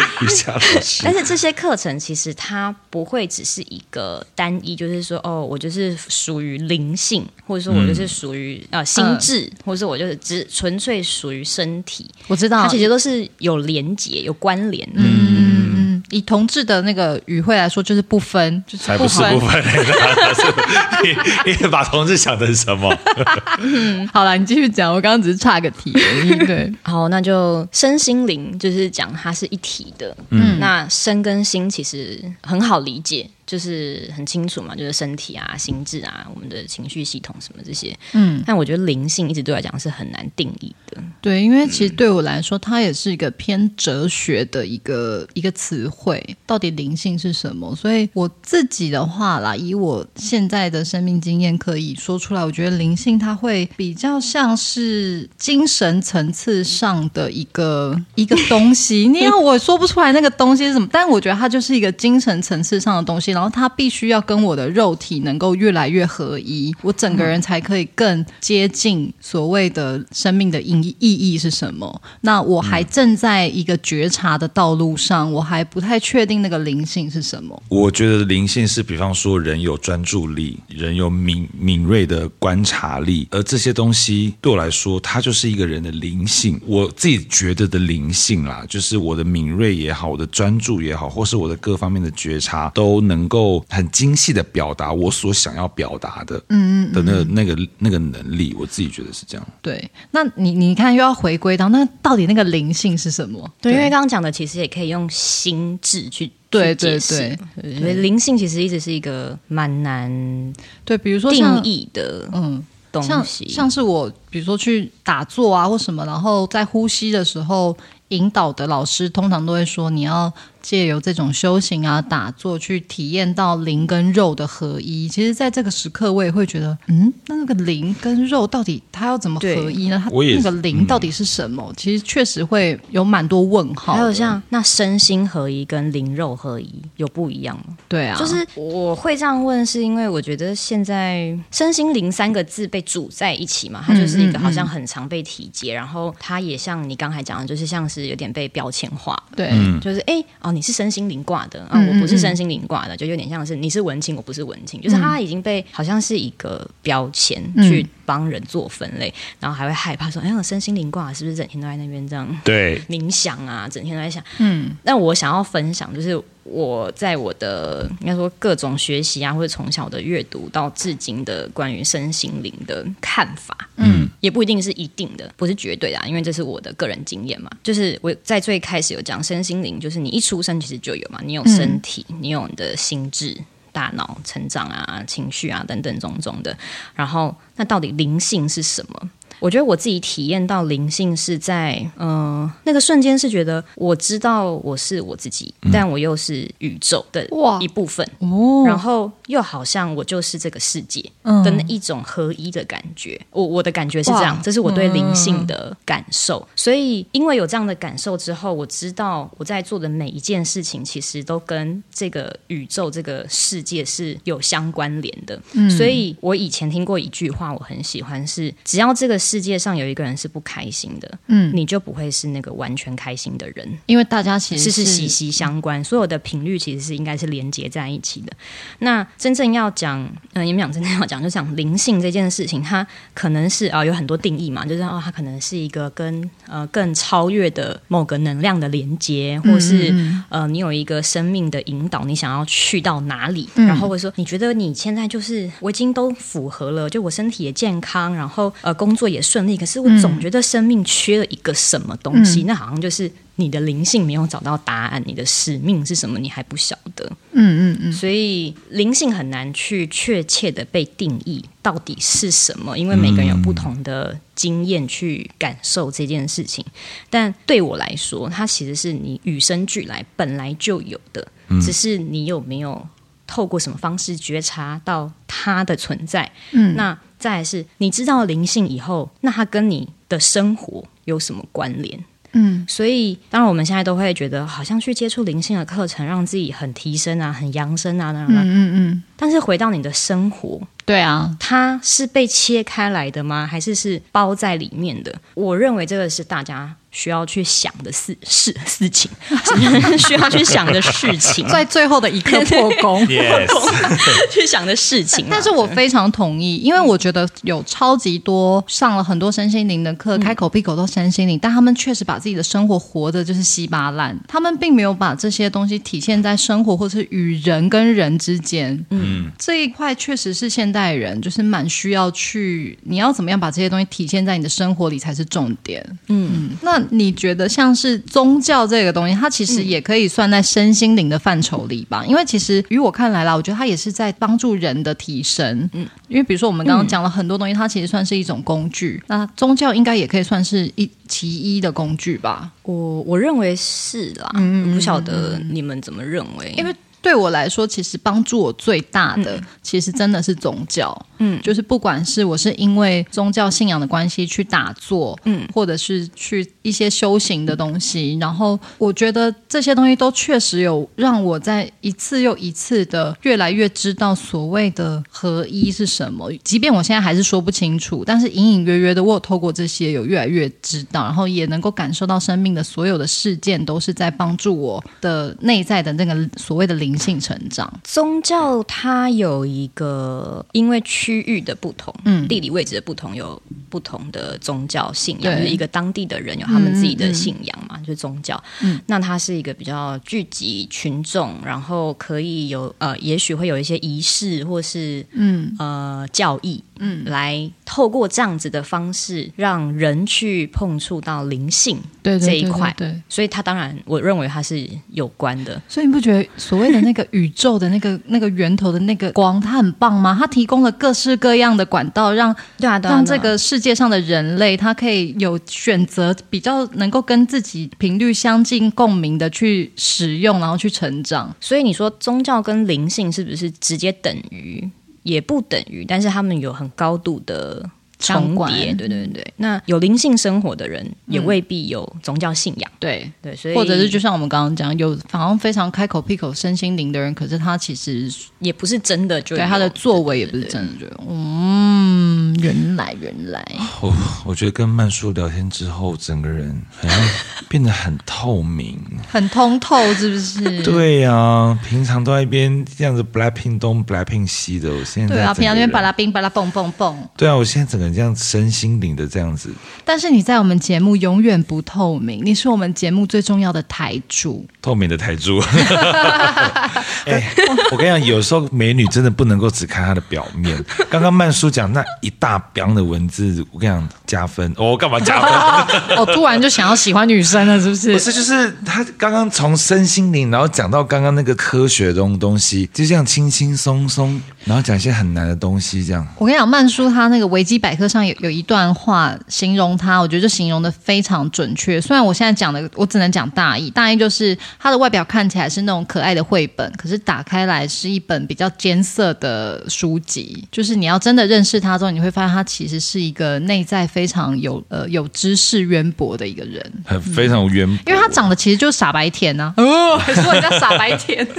但是这些课程其实它不会只是一个单一，就是说哦，我就是属于灵性，或者说我就是属于呃心智，或者说我就是只纯粹属于身体。我知道，它其实都是有连结、有关联的。嗯。以同志的那个语汇来说，就是不分，就是才不是不分 <laughs> 你你把同志想成什么？嗯，<laughs> 好了，你继续讲，我刚刚只是岔个题而已。<laughs> 对，好，那就身心灵就是讲它是一体的。嗯，那身跟心其实很好理解。就是很清楚嘛，就是身体啊、心智啊、我们的情绪系统什么这些，嗯，但我觉得灵性一直对我来讲是很难定义的。对，因为其实对我来说，它也是一个偏哲学的一个一个词汇。到底灵性是什么？所以我自己的话啦，以我现在的生命经验可以说出来，我觉得灵性它会比较像是精神层次上的一个 <laughs> 一个东西。你要我说不出来那个东西是什么，但我觉得它就是一个精神层次上的东西。然后它必须要跟我的肉体能够越来越合一，我整个人才可以更接近所谓的生命的意意义是什么。那我还正在一个觉察的道路上，我还不太确定那个灵性是什么。我觉得灵性是，比方说人有专注力，人有敏敏锐的观察力，而这些东西对我来说，它就是一个人的灵性。我自己觉得的灵性啦，就是我的敏锐也好，我的专注也好，或是我的各方面的觉察都能。能够很精细的表达我所想要表达的，嗯嗯的那个那个那个能力，我自己觉得是这样。对，那你你看又要回归到那到底那个灵性是什么？对，因为刚刚讲的其实也可以用心智去对对对，灵性其实一直是一个蛮难对，比如说定义的嗯东西，像像是我比如说去打坐啊或什么，然后在呼吸的时候引导的老师通常都会说你要。借由这种修行啊、打坐，去体验到灵跟肉的合一。其实，在这个时刻，我也会觉得，嗯，那那个灵跟肉到底它要怎么合一呢？它那个灵到底是什么？嗯、其实确实会有蛮多问号。还有像那身心合一跟灵肉合一有不一样吗？对啊，就是我会这样问，是因为我觉得现在身心灵三个字被组在一起嘛，它就是一个好像很常被提及，嗯嗯嗯，然后它也像你刚才讲的，就是像是有点被标签化。对，嗯、就是哎。哦，你是身心灵挂的啊，我不是身心灵挂的，就有点像是你是文青，我不是文青，就是他已经被好像是一个标签去帮人做分类，然后还会害怕说，哎，我身心灵挂是不是整天都在那边这样对。<laughs> 冥想啊，整天都在想，嗯，那我想要分享就是。我在我的应该说各种学习啊，或者从小的阅读到至今的关于身心灵的看法，嗯，也不一定是一定的，不是绝对的啊，因为这是我的个人经验嘛。就是我在最开始有讲身心灵，就是你一出生其实就有嘛，你有身体，你有你的心智、大脑成长啊、情绪啊等等种种的。然后，那到底灵性是什么？我觉得我自己体验到灵性是在，嗯、呃，那个瞬间是觉得我知道我是我自己，嗯、但我又是宇宙的一部分，哦，然后又好像我就是这个世界的那一种合一的感觉。嗯、我我的感觉是这样，这是我对灵性的感受。所以因为有这样的感受之后，我知道我在做的每一件事情，其实都跟这个宇宙、这个世界是有相关联的。嗯，所以我以前听过一句话，我很喜欢，是只要这个。世界上有一个人是不开心的，嗯，你就不会是那个完全开心的人，因为大家其实是，是息息相关，所有的频率其实是应该是连接在一起的。那真正要讲，嗯，你们讲真正要讲，就讲灵性这件事情，它可能是啊、呃、有很多定义嘛，就是哦，它可能是一个跟呃更超越的某个能量的连接，或是呃你有一个生命的引导，你想要去到哪里，嗯、然后或者说你觉得你现在就是我已经都符合了，就我身体也健康，然后呃工作也。顺利，可是我总觉得生命缺了一个什么东西，嗯、那好像就是你的灵性没有找到答案，你的使命是什么，你还不晓得。嗯嗯嗯，所以灵性很难去确切的被定义到底是什么，因为每个人有不同的经验去感受这件事情。但对我来说，它其实是你与生俱来本来就有的，只是你有没有透过什么方式觉察到它的存在。嗯，那。再来是，你知道灵性以后，那它跟你的生活有什么关联？嗯，所以当然我们现在都会觉得，好像去接触灵性的课程，让自己很提升啊，很扬升啊，那那。嗯嗯嗯。但是回到你的生活，对啊，它是被切开来的吗？还是是包在里面的？我认为这个是大家需要去想的事事事情，<laughs> 需要去想的事情，<laughs> 在最后的一刻破功。<laughs> 去想的事情啊。但是我非常同意，因为我觉得有超级多上了很多身心灵的课，开口闭口都身心灵，但他们确实把自己的生活活的就是稀巴烂，他们并没有把这些东西体现在生活或是与人跟人之间。嗯，这一块确实是现代人就是蛮需要去，你要怎么样把这些东西体现在你的生活里才是重点。嗯，那你觉得像是宗教这个东西，它其实也可以算在身心灵的范畴里吧？因为其实于我看来啦，我觉得它也是在帮助人的提升。嗯，因为比如说我们刚刚讲了很多东西，它其实算是一种工具。那宗教应该也可以算是一其一的工具吧？我我认为是啦，嗯，不晓得你们怎么认为？因为对我来说，其实帮助我最大的，嗯、其实真的是宗教。嗯，就是不管是我是因为宗教信仰的关系去打坐，嗯，或者是去一些修行的东西，然后我觉得这些东西都确实有让我在一次又一次的越来越知道所谓的合一是什么。即便我现在还是说不清楚，但是隐隐约约的，我有透过这些有越来越知道，然后也能够感受到生命的所有的事件都是在帮助我的内在的那个所谓的灵。灵性成长，宗教它有一个因为区域的不同，嗯，地理位置的不同，有不同的宗教信仰。就是一个当地的人有他们自己的信仰嘛，就是宗教。嗯，那它是一个比较聚集群众，然后可以有呃，也许会有一些仪式，或是嗯呃教义，嗯，来透过这样子的方式，让人去碰触到灵性对这一块。对，所以它当然，我认为它是有关的。所以你不觉得所谓的？那个宇宙的那个那个源头的那个光，它很棒吗？它提供了各式各样的管道，让对啊，让这个世界上的人类，他可以有选择，比较能够跟自己频率相近、共鸣的去使用，然后去成长。所以你说宗教跟灵性是不是直接等于？也不等于，但是他们有很高度的。重叠，对对对。那有灵性生活的人，也未必有宗教信仰，对对。所以，或者是就像我们刚刚讲，有好像非常开口闭口身心灵的人，可是他其实也不是真的，就对他的作为也不是真的。就嗯，原来原来。我我觉得跟曼叔聊天之后，整个人好像变得很透明，很通透，是不是？<laughs> 对呀，平常都在一边这样子 blackpink 东 blackpink 西的，我现在对啊，平常那边巴拉冰巴拉蹦蹦蹦。对啊，我现在整个人。这样身心灵的这样子，但是你在我们节目永远不透明，你是我们节目最重要的台柱，透明的台柱。<laughs> 哎，我跟你讲，有时候美女真的不能够只看她的表面。刚刚曼叔讲那一大标的文字，我跟你讲加分。我、哦、干嘛加分？我 <laughs> 突然就想要喜欢女生了，是不是？不是，就是他刚刚从身心灵，然后讲到刚刚那个科学的东东西，就这样轻轻松松，然后讲一些很难的东西，这样。我跟你讲，曼叔他那个维基百科。上有有一段话形容他，我觉得就形容的非常准确。虽然我现在讲的，我只能讲大意。大意就是他的外表看起来是那种可爱的绘本，可是打开来是一本比较艰涩的书籍。就是你要真的认识他之后，你会发现他其实是一个内在非常有呃有知识渊博的一个人，很非常渊博。因 <laughs> 为他长得其实就是傻白甜呐、啊，哦，还说人家傻白甜。<laughs>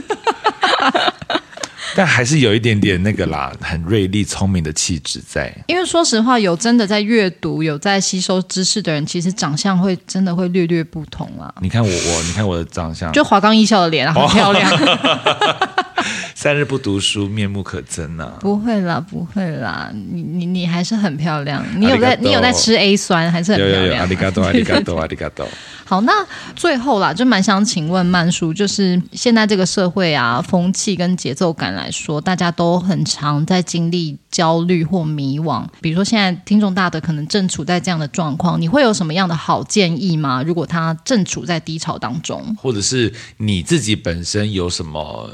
<laughs> 但还是有一点点那个啦，很锐利、聪明的气质在。因为说实话，有真的在阅读、有在吸收知识的人，其实长相会真的会略略不同啦。你看我，我你看我的长相，就华冈艺校的脸，很漂亮。<laughs> 三日不读书，面目可憎呐、啊。不会啦，不会啦，你你你还是很漂亮。你有在你有在吃 A 酸，还是很漂亮。阿里嘎多，阿里嘎多，阿里嘎多。好，那最后啦，就蛮想请问曼叔，就是现在这个社会啊，风气跟节奏感来说，大家都很常在经历焦虑或迷惘。比如说，现在听众大的可能正处在这样的状况，你会有什么样的好建议吗？如果他正处在低潮当中，或者是你自己本身有什么？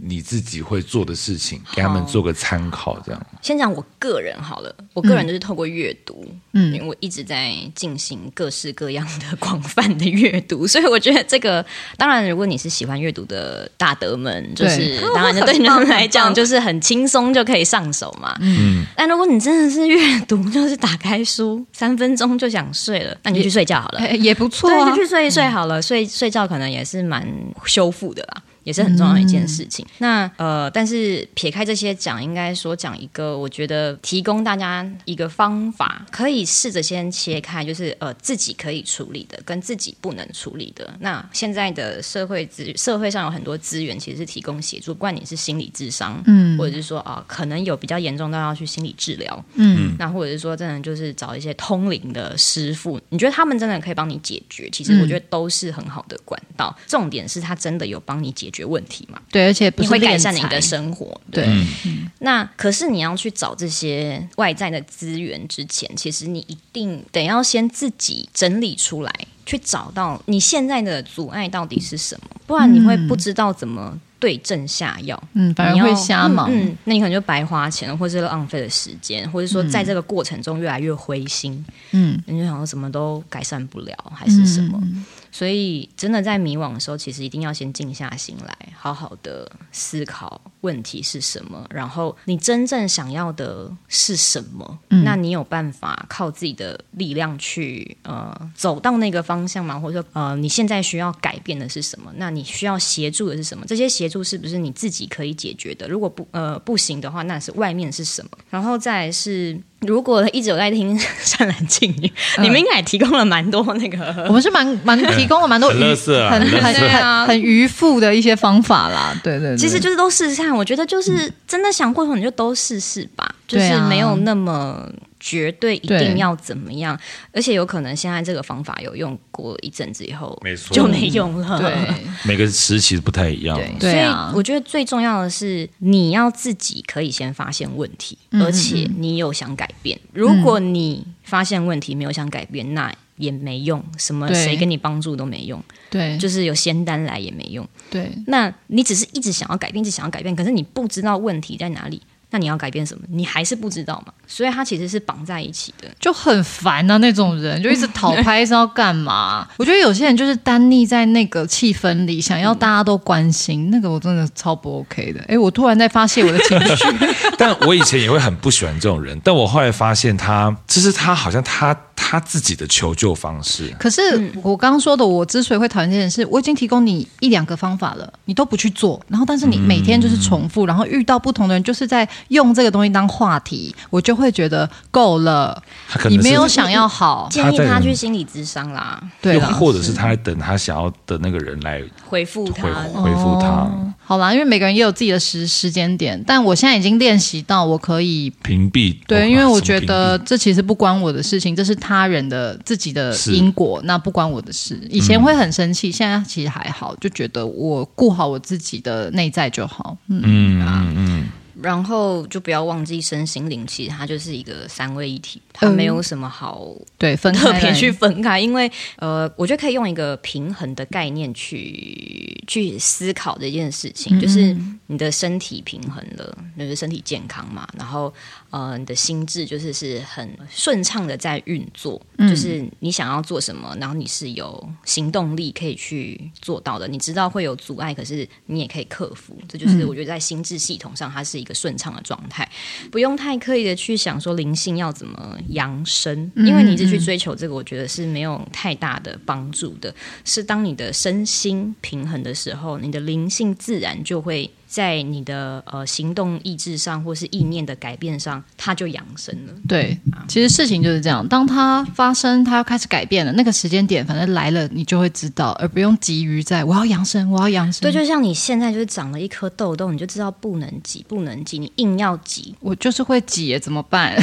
你自己会做的事情，给他们做个参考，这样。先讲我个人好了，我个人就是透过阅读，嗯，因为我一直在进行各式各样的广泛的阅读，<laughs> 所以我觉得这个，当然，如果你是喜欢阅读的大德们，就是当然对你们来讲 <laughs> 就是很轻松就可以上手嘛，嗯。但如果你真的是阅读，就是打开书三分钟就想睡了，那你就去睡觉好了，也，也不错啊，对，就去睡一睡好了，睡睡觉可能也是蛮修复的啦。也是很重要的一件事情。嗯、那呃，但是撇开这些讲，应该说讲一个，我觉得提供大家一个方法，可以试着先切开，就是呃自己可以处理的跟自己不能处理的。那现在的社会资社会上有很多资源，其实是提供协助，不管你是心理智商，嗯，或者是说啊、呃，可能有比较严重到要去心理治疗，嗯，那或者是说真的就是找一些通灵的师傅，你觉得他们真的可以帮你解决？其实我觉得都是很好的管道。嗯、重点是他真的有帮你解决问题嘛？对，而且不你会改善你的生活。对，对嗯、那可是你要去找这些外在的资源之前，其实你一定得要先自己整理出来，去找到你现在的阻碍到底是什么，不然你会不知道怎么对症下药。嗯，反而会瞎忙。嗯，那你可能就白花钱，或者是浪费了时间，或者说在这个过程中越来越灰心。嗯，你就想说什么都改善不了，还是什么？嗯所以，真的在迷惘的时候，其实一定要先静下心来，好好的思考问题是什么，然后你真正想要的是什么？嗯、那你有办法靠自己的力量去呃走到那个方向吗？或者说呃你现在需要改变的是什么？那你需要协助的是什么？这些协助是不是你自己可以解决的？如果不呃不行的话，那是外面是什么？然后再来是。如果一直有在听《善男信女》，你们应该也提供了蛮多那个，我们是蛮蛮提供了蛮多很很很很很愚妇的一些方法啦。对对，其实就是都试试看。我觉得就是真的想过头，你就都试试吧，就是没有那么。绝对一定要怎么样？而且有可能现在这个方法有用过一阵子以后，没错，就没用了。对，<laughs> 每个时期不太一样。对，所以我觉得最重要的是你要自己可以先发现问题，嗯、而且你有想改变。如果你发现问题没有想改变，那也没用。什么谁给你帮助都没用。对，就是有仙丹来也没用。对，那你只是一直想要改变，一直想要改变，可是你不知道问题在哪里。那你要改变什么？你还是不知道嘛？所以他其实是绑在一起的，就很烦啊！那种人就一直讨拍是要干嘛？<laughs> 我觉得有些人就是单溺在那个气氛里，想要大家都关心，嗯、那个我真的超不 OK 的。哎，我突然在发泄我的情绪，<laughs> 但我以前也会很不喜欢这种人，但我后来发现他，就是他好像他。他自己的求救方式。可是我刚刚说的，我之所以会讨厌这件事，我已经提供你一两个方法了，你都不去做，然后但是你每天就是重复，然后遇到不同的人，就是在用这个东西当话题，我就会觉得够了。你没有想要好，建议他去心理咨商啦，对，或者是他在等他想要的那个人来回复他，回复他。哦好啦，因为每个人也有自己的时时间点，但我现在已经练习到我可以屏蔽。对，哦、因为我觉得这其实不关我的事情，这是他人的自己的因果，那不关我的事。以前会很生气，嗯、现在其实还好，就觉得我顾好我自己的内在就好。嗯嗯嗯。嗯然后就不要忘记身心灵，其实它就是一个三位一体，它没有什么好对分特别去分开，因为呃，我觉得可以用一个平衡的概念去去思考这件事情，就是你的身体平衡了，就是身体健康嘛，然后呃，你的心智就是是很顺畅的在运作，就是你想要做什么，然后你是有行动力可以去做到的，你知道会有阻碍，可是你也可以克服，这就是我觉得在心智系统上它是一个。一个顺畅的状态，不用太刻意的去想说灵性要怎么扬升，因为你一直去追求这个，我觉得是没有太大的帮助的。是当你的身心平衡的时候，你的灵性自然就会。在你的呃行动意志上，或是意念的改变上，它就养生了。对，其实事情就是这样，当它发生，它要开始改变了，那个时间点，反正来了，你就会知道，而不用急于在我要养生，我要养生。对，就像你现在就是长了一颗痘痘，你就知道不能挤，不能挤，你硬要挤，我就是会挤，怎么办？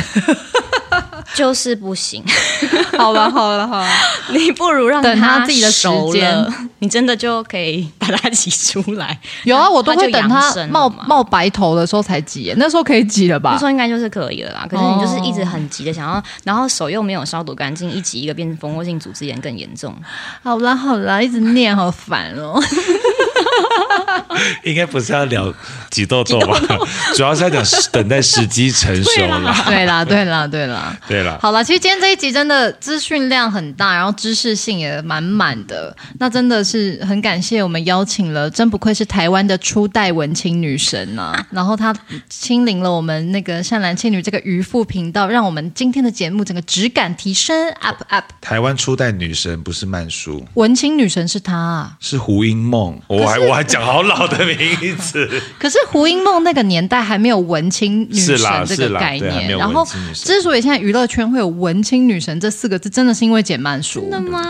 <laughs> 就是不行，<laughs> 好吧，好了，好了，你不如让等他自己的时间，你真的就可以把它挤出来。有啊，我都会等它冒冒白头的时候才挤，那时候可以挤了吧？那时候应该就是可以了啦。可是你就是一直很急的想要，然后手又没有消毒干净，一挤一个变蜂窝性组织炎更严重。好啦，好啦，一直念好烦哦。<laughs> 应该不是要聊挤痘痘吧？主要是要讲等待时机成熟了。对啦，对啦，对啦，对啦。好了，其实今天这一集真的资讯量很大，然后知识性也满满的。那真的是很感谢我们邀请了，真不愧是台湾的初代文青女神啊！<laughs> 然后她亲临了我们那个善男信女这个渔夫频道，让我们今天的节目整个质感提升，up up。台湾初代女神不是曼殊，文青女神是她，是胡因梦。我还我还。讲好老的名字。<laughs> 可是胡因梦那个年代还没有文青女神是啦这个概念，然后之所以现在娱乐圈会有文青女神这四个字，真的是因为简曼书。真的吗？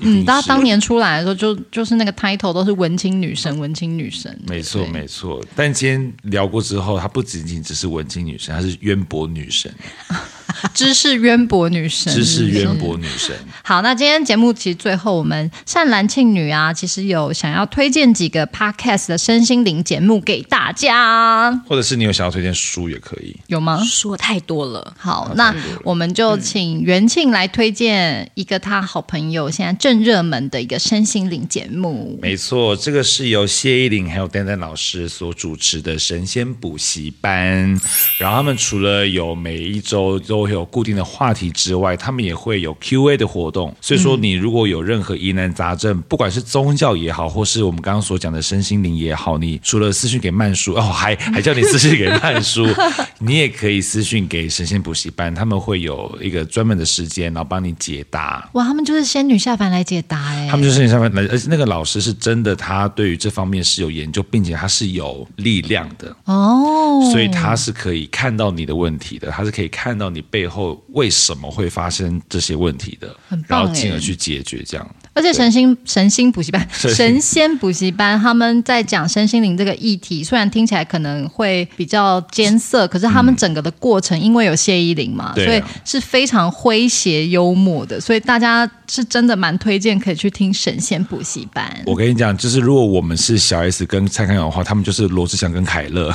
嗯，大家当年出来的时候就，就就是那个 title 都是文青女神，文青女神。没错，对没错。但今天聊过之后，她不仅仅只是文青女神，她是渊博女神，<laughs> <laughs> 知识渊博女神，知识渊博女神。好，那今天节目其实最后我们善兰庆女啊，其实有想要推荐几个 podcast 的身心灵节目给大家，或者是你有想要推荐书也可以。有吗？说太多了。好，那我们就请元庆来推荐一个他好朋友现在正热门的一个身心灵节目。没错，这个是由谢依霖还有丹丹老师所主持的神仙补习班。然后他们除了有每一周都会有固定的话题之外，他们也会有 Q&A 的活动。所以说，你如果有任何疑难杂症，不管是宗教也好，或是我们刚刚所讲的身心灵也好，你除了私讯给曼叔哦，还 <laughs> 还叫你私讯给曼叔，<laughs> 你也可以私讯给神仙补习班，他们会有一个专门的时间，然后帮你解答。哇，他们就是仙女下凡来解答哎，他们就是仙女下凡来，而且那个老师是真的，他对于这方面是有研究，并且他是有力量的哦，所以他是可以看到你的问题的，他是可以看到你背后为什么会发生这些问题的，很棒然后进而去解决这样。而且神心神心补习班、<laughs> 神神仙补习班，他们在讲身心灵这个议题，虽然听起来可能会比较艰涩，可是他们整个的过程，因为有谢依霖嘛，所以是非常诙谐幽默的，所以大家是真的蛮推荐可以去听神仙补习班。我跟你讲，就是如果我们是小 S 跟蔡康永的话，他们就是罗志祥跟凯乐，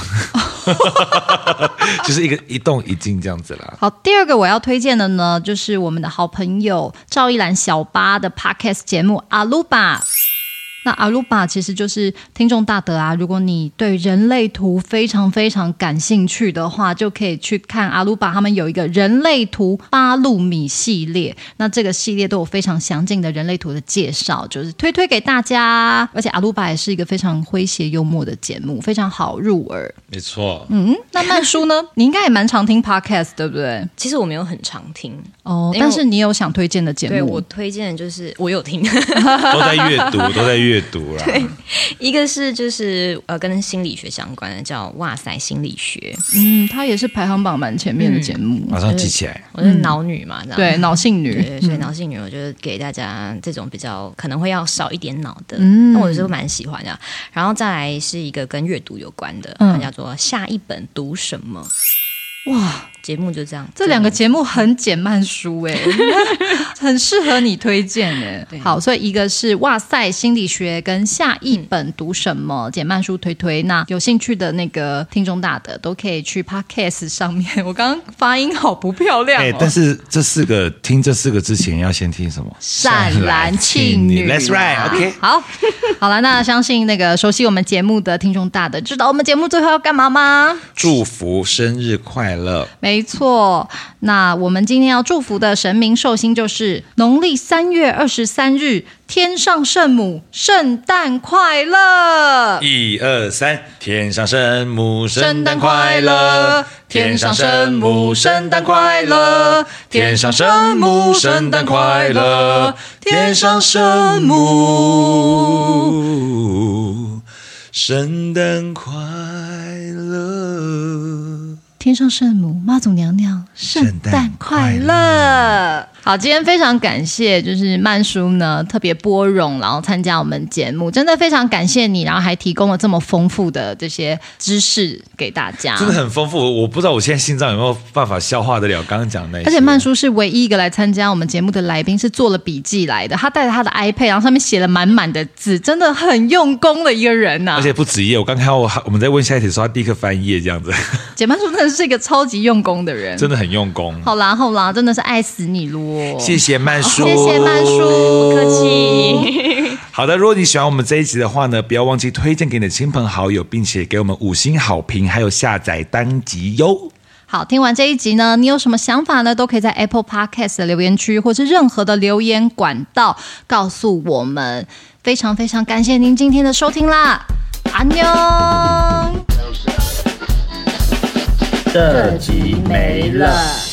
<laughs> 就是一个一动一静这样子啦。好，第二个我要推荐的呢，就是我们的好朋友赵一兰小八的 Podcast 节目阿鲁巴。那阿鲁巴其实就是听众大德啊，如果你对人类图非常非常感兴趣的话，就可以去看阿鲁巴，他们有一个人类图八路米系列。那这个系列都有非常详尽的人类图的介绍，就是推推给大家。而且阿鲁巴也是一个非常诙谐幽默的节目，非常好入耳。没错，嗯，那曼叔呢？<laughs> 你应该也蛮常听 Podcast，对不对？其实我没有很常听哦，但是你有想推荐的节目？对我推荐的就是我有听，<laughs> 都在阅读，都在阅读啦。一个是就是呃跟心理学相关的，叫哇塞心理学，嗯，它也是排行榜蛮前面的节目，马上记起来。我是脑女嘛，这样。对，脑性女，对，所以脑性女，我觉得给大家这种比较可能会要少一点脑的，嗯。那我是蛮喜欢的。然后再来是一个跟阅读有关的，嗯。它叫做下一本读什么。哇，节目就这样，这两个节目很减慢书哎，<laughs> 很适合你推荐哎。好，所以一个是哇塞心理学跟下一本读什么简慢书推推，那有兴趣的那个听众大的都可以去 Podcast 上面。我刚刚发音好不漂亮哎、哦，但是这四个听这四个之前要先听什么？善男信女，That's right，OK。好，好了，那相信那个熟悉我们节目的听众大的知道我们节目最后要干嘛吗？祝福生日快乐！没错，那我们今天要祝福的神明寿星就是农历三月二十三日，天上圣母圣诞快乐！一二三，天上圣母圣诞快乐！天上圣母圣诞快乐！天上圣母圣诞快乐！天上圣母圣诞快乐！天上圣母妈祖娘娘圣诞快乐！好，今天非常感谢，就是曼叔呢特别拨冗，然后参加我们节目，真的非常感谢你，然后还提供了这么丰富的这些知识给大家，真的很丰富。我不知道我现在心脏有没有办法消化得了刚刚讲的那些。而且曼叔是唯一一个来参加我们节目的来宾，是做了笔记来的，他带着他的 iPad，然后上面写了满满的字，真的很用功的一个人呐、啊。而且不止一页，我刚看到我我们在问下一题的时候，他立刻翻页这样子。<laughs> 简曼叔真的是一个超级用功的人，<laughs> 真的很用功。好啦好啦，真的是爱死你啰。谢谢曼叔，谢谢曼叔，不客气。<laughs> 好的，如果你喜欢我们这一集的话呢，不要忘记推荐给你的亲朋好友，并且给我们五星好评，还有下载单集哟。好，听完这一集呢，你有什么想法呢？都可以在 Apple Podcast 的留言区，或是任何的留言管道告诉我们。非常非常感谢您今天的收听啦，安妞。这集没了。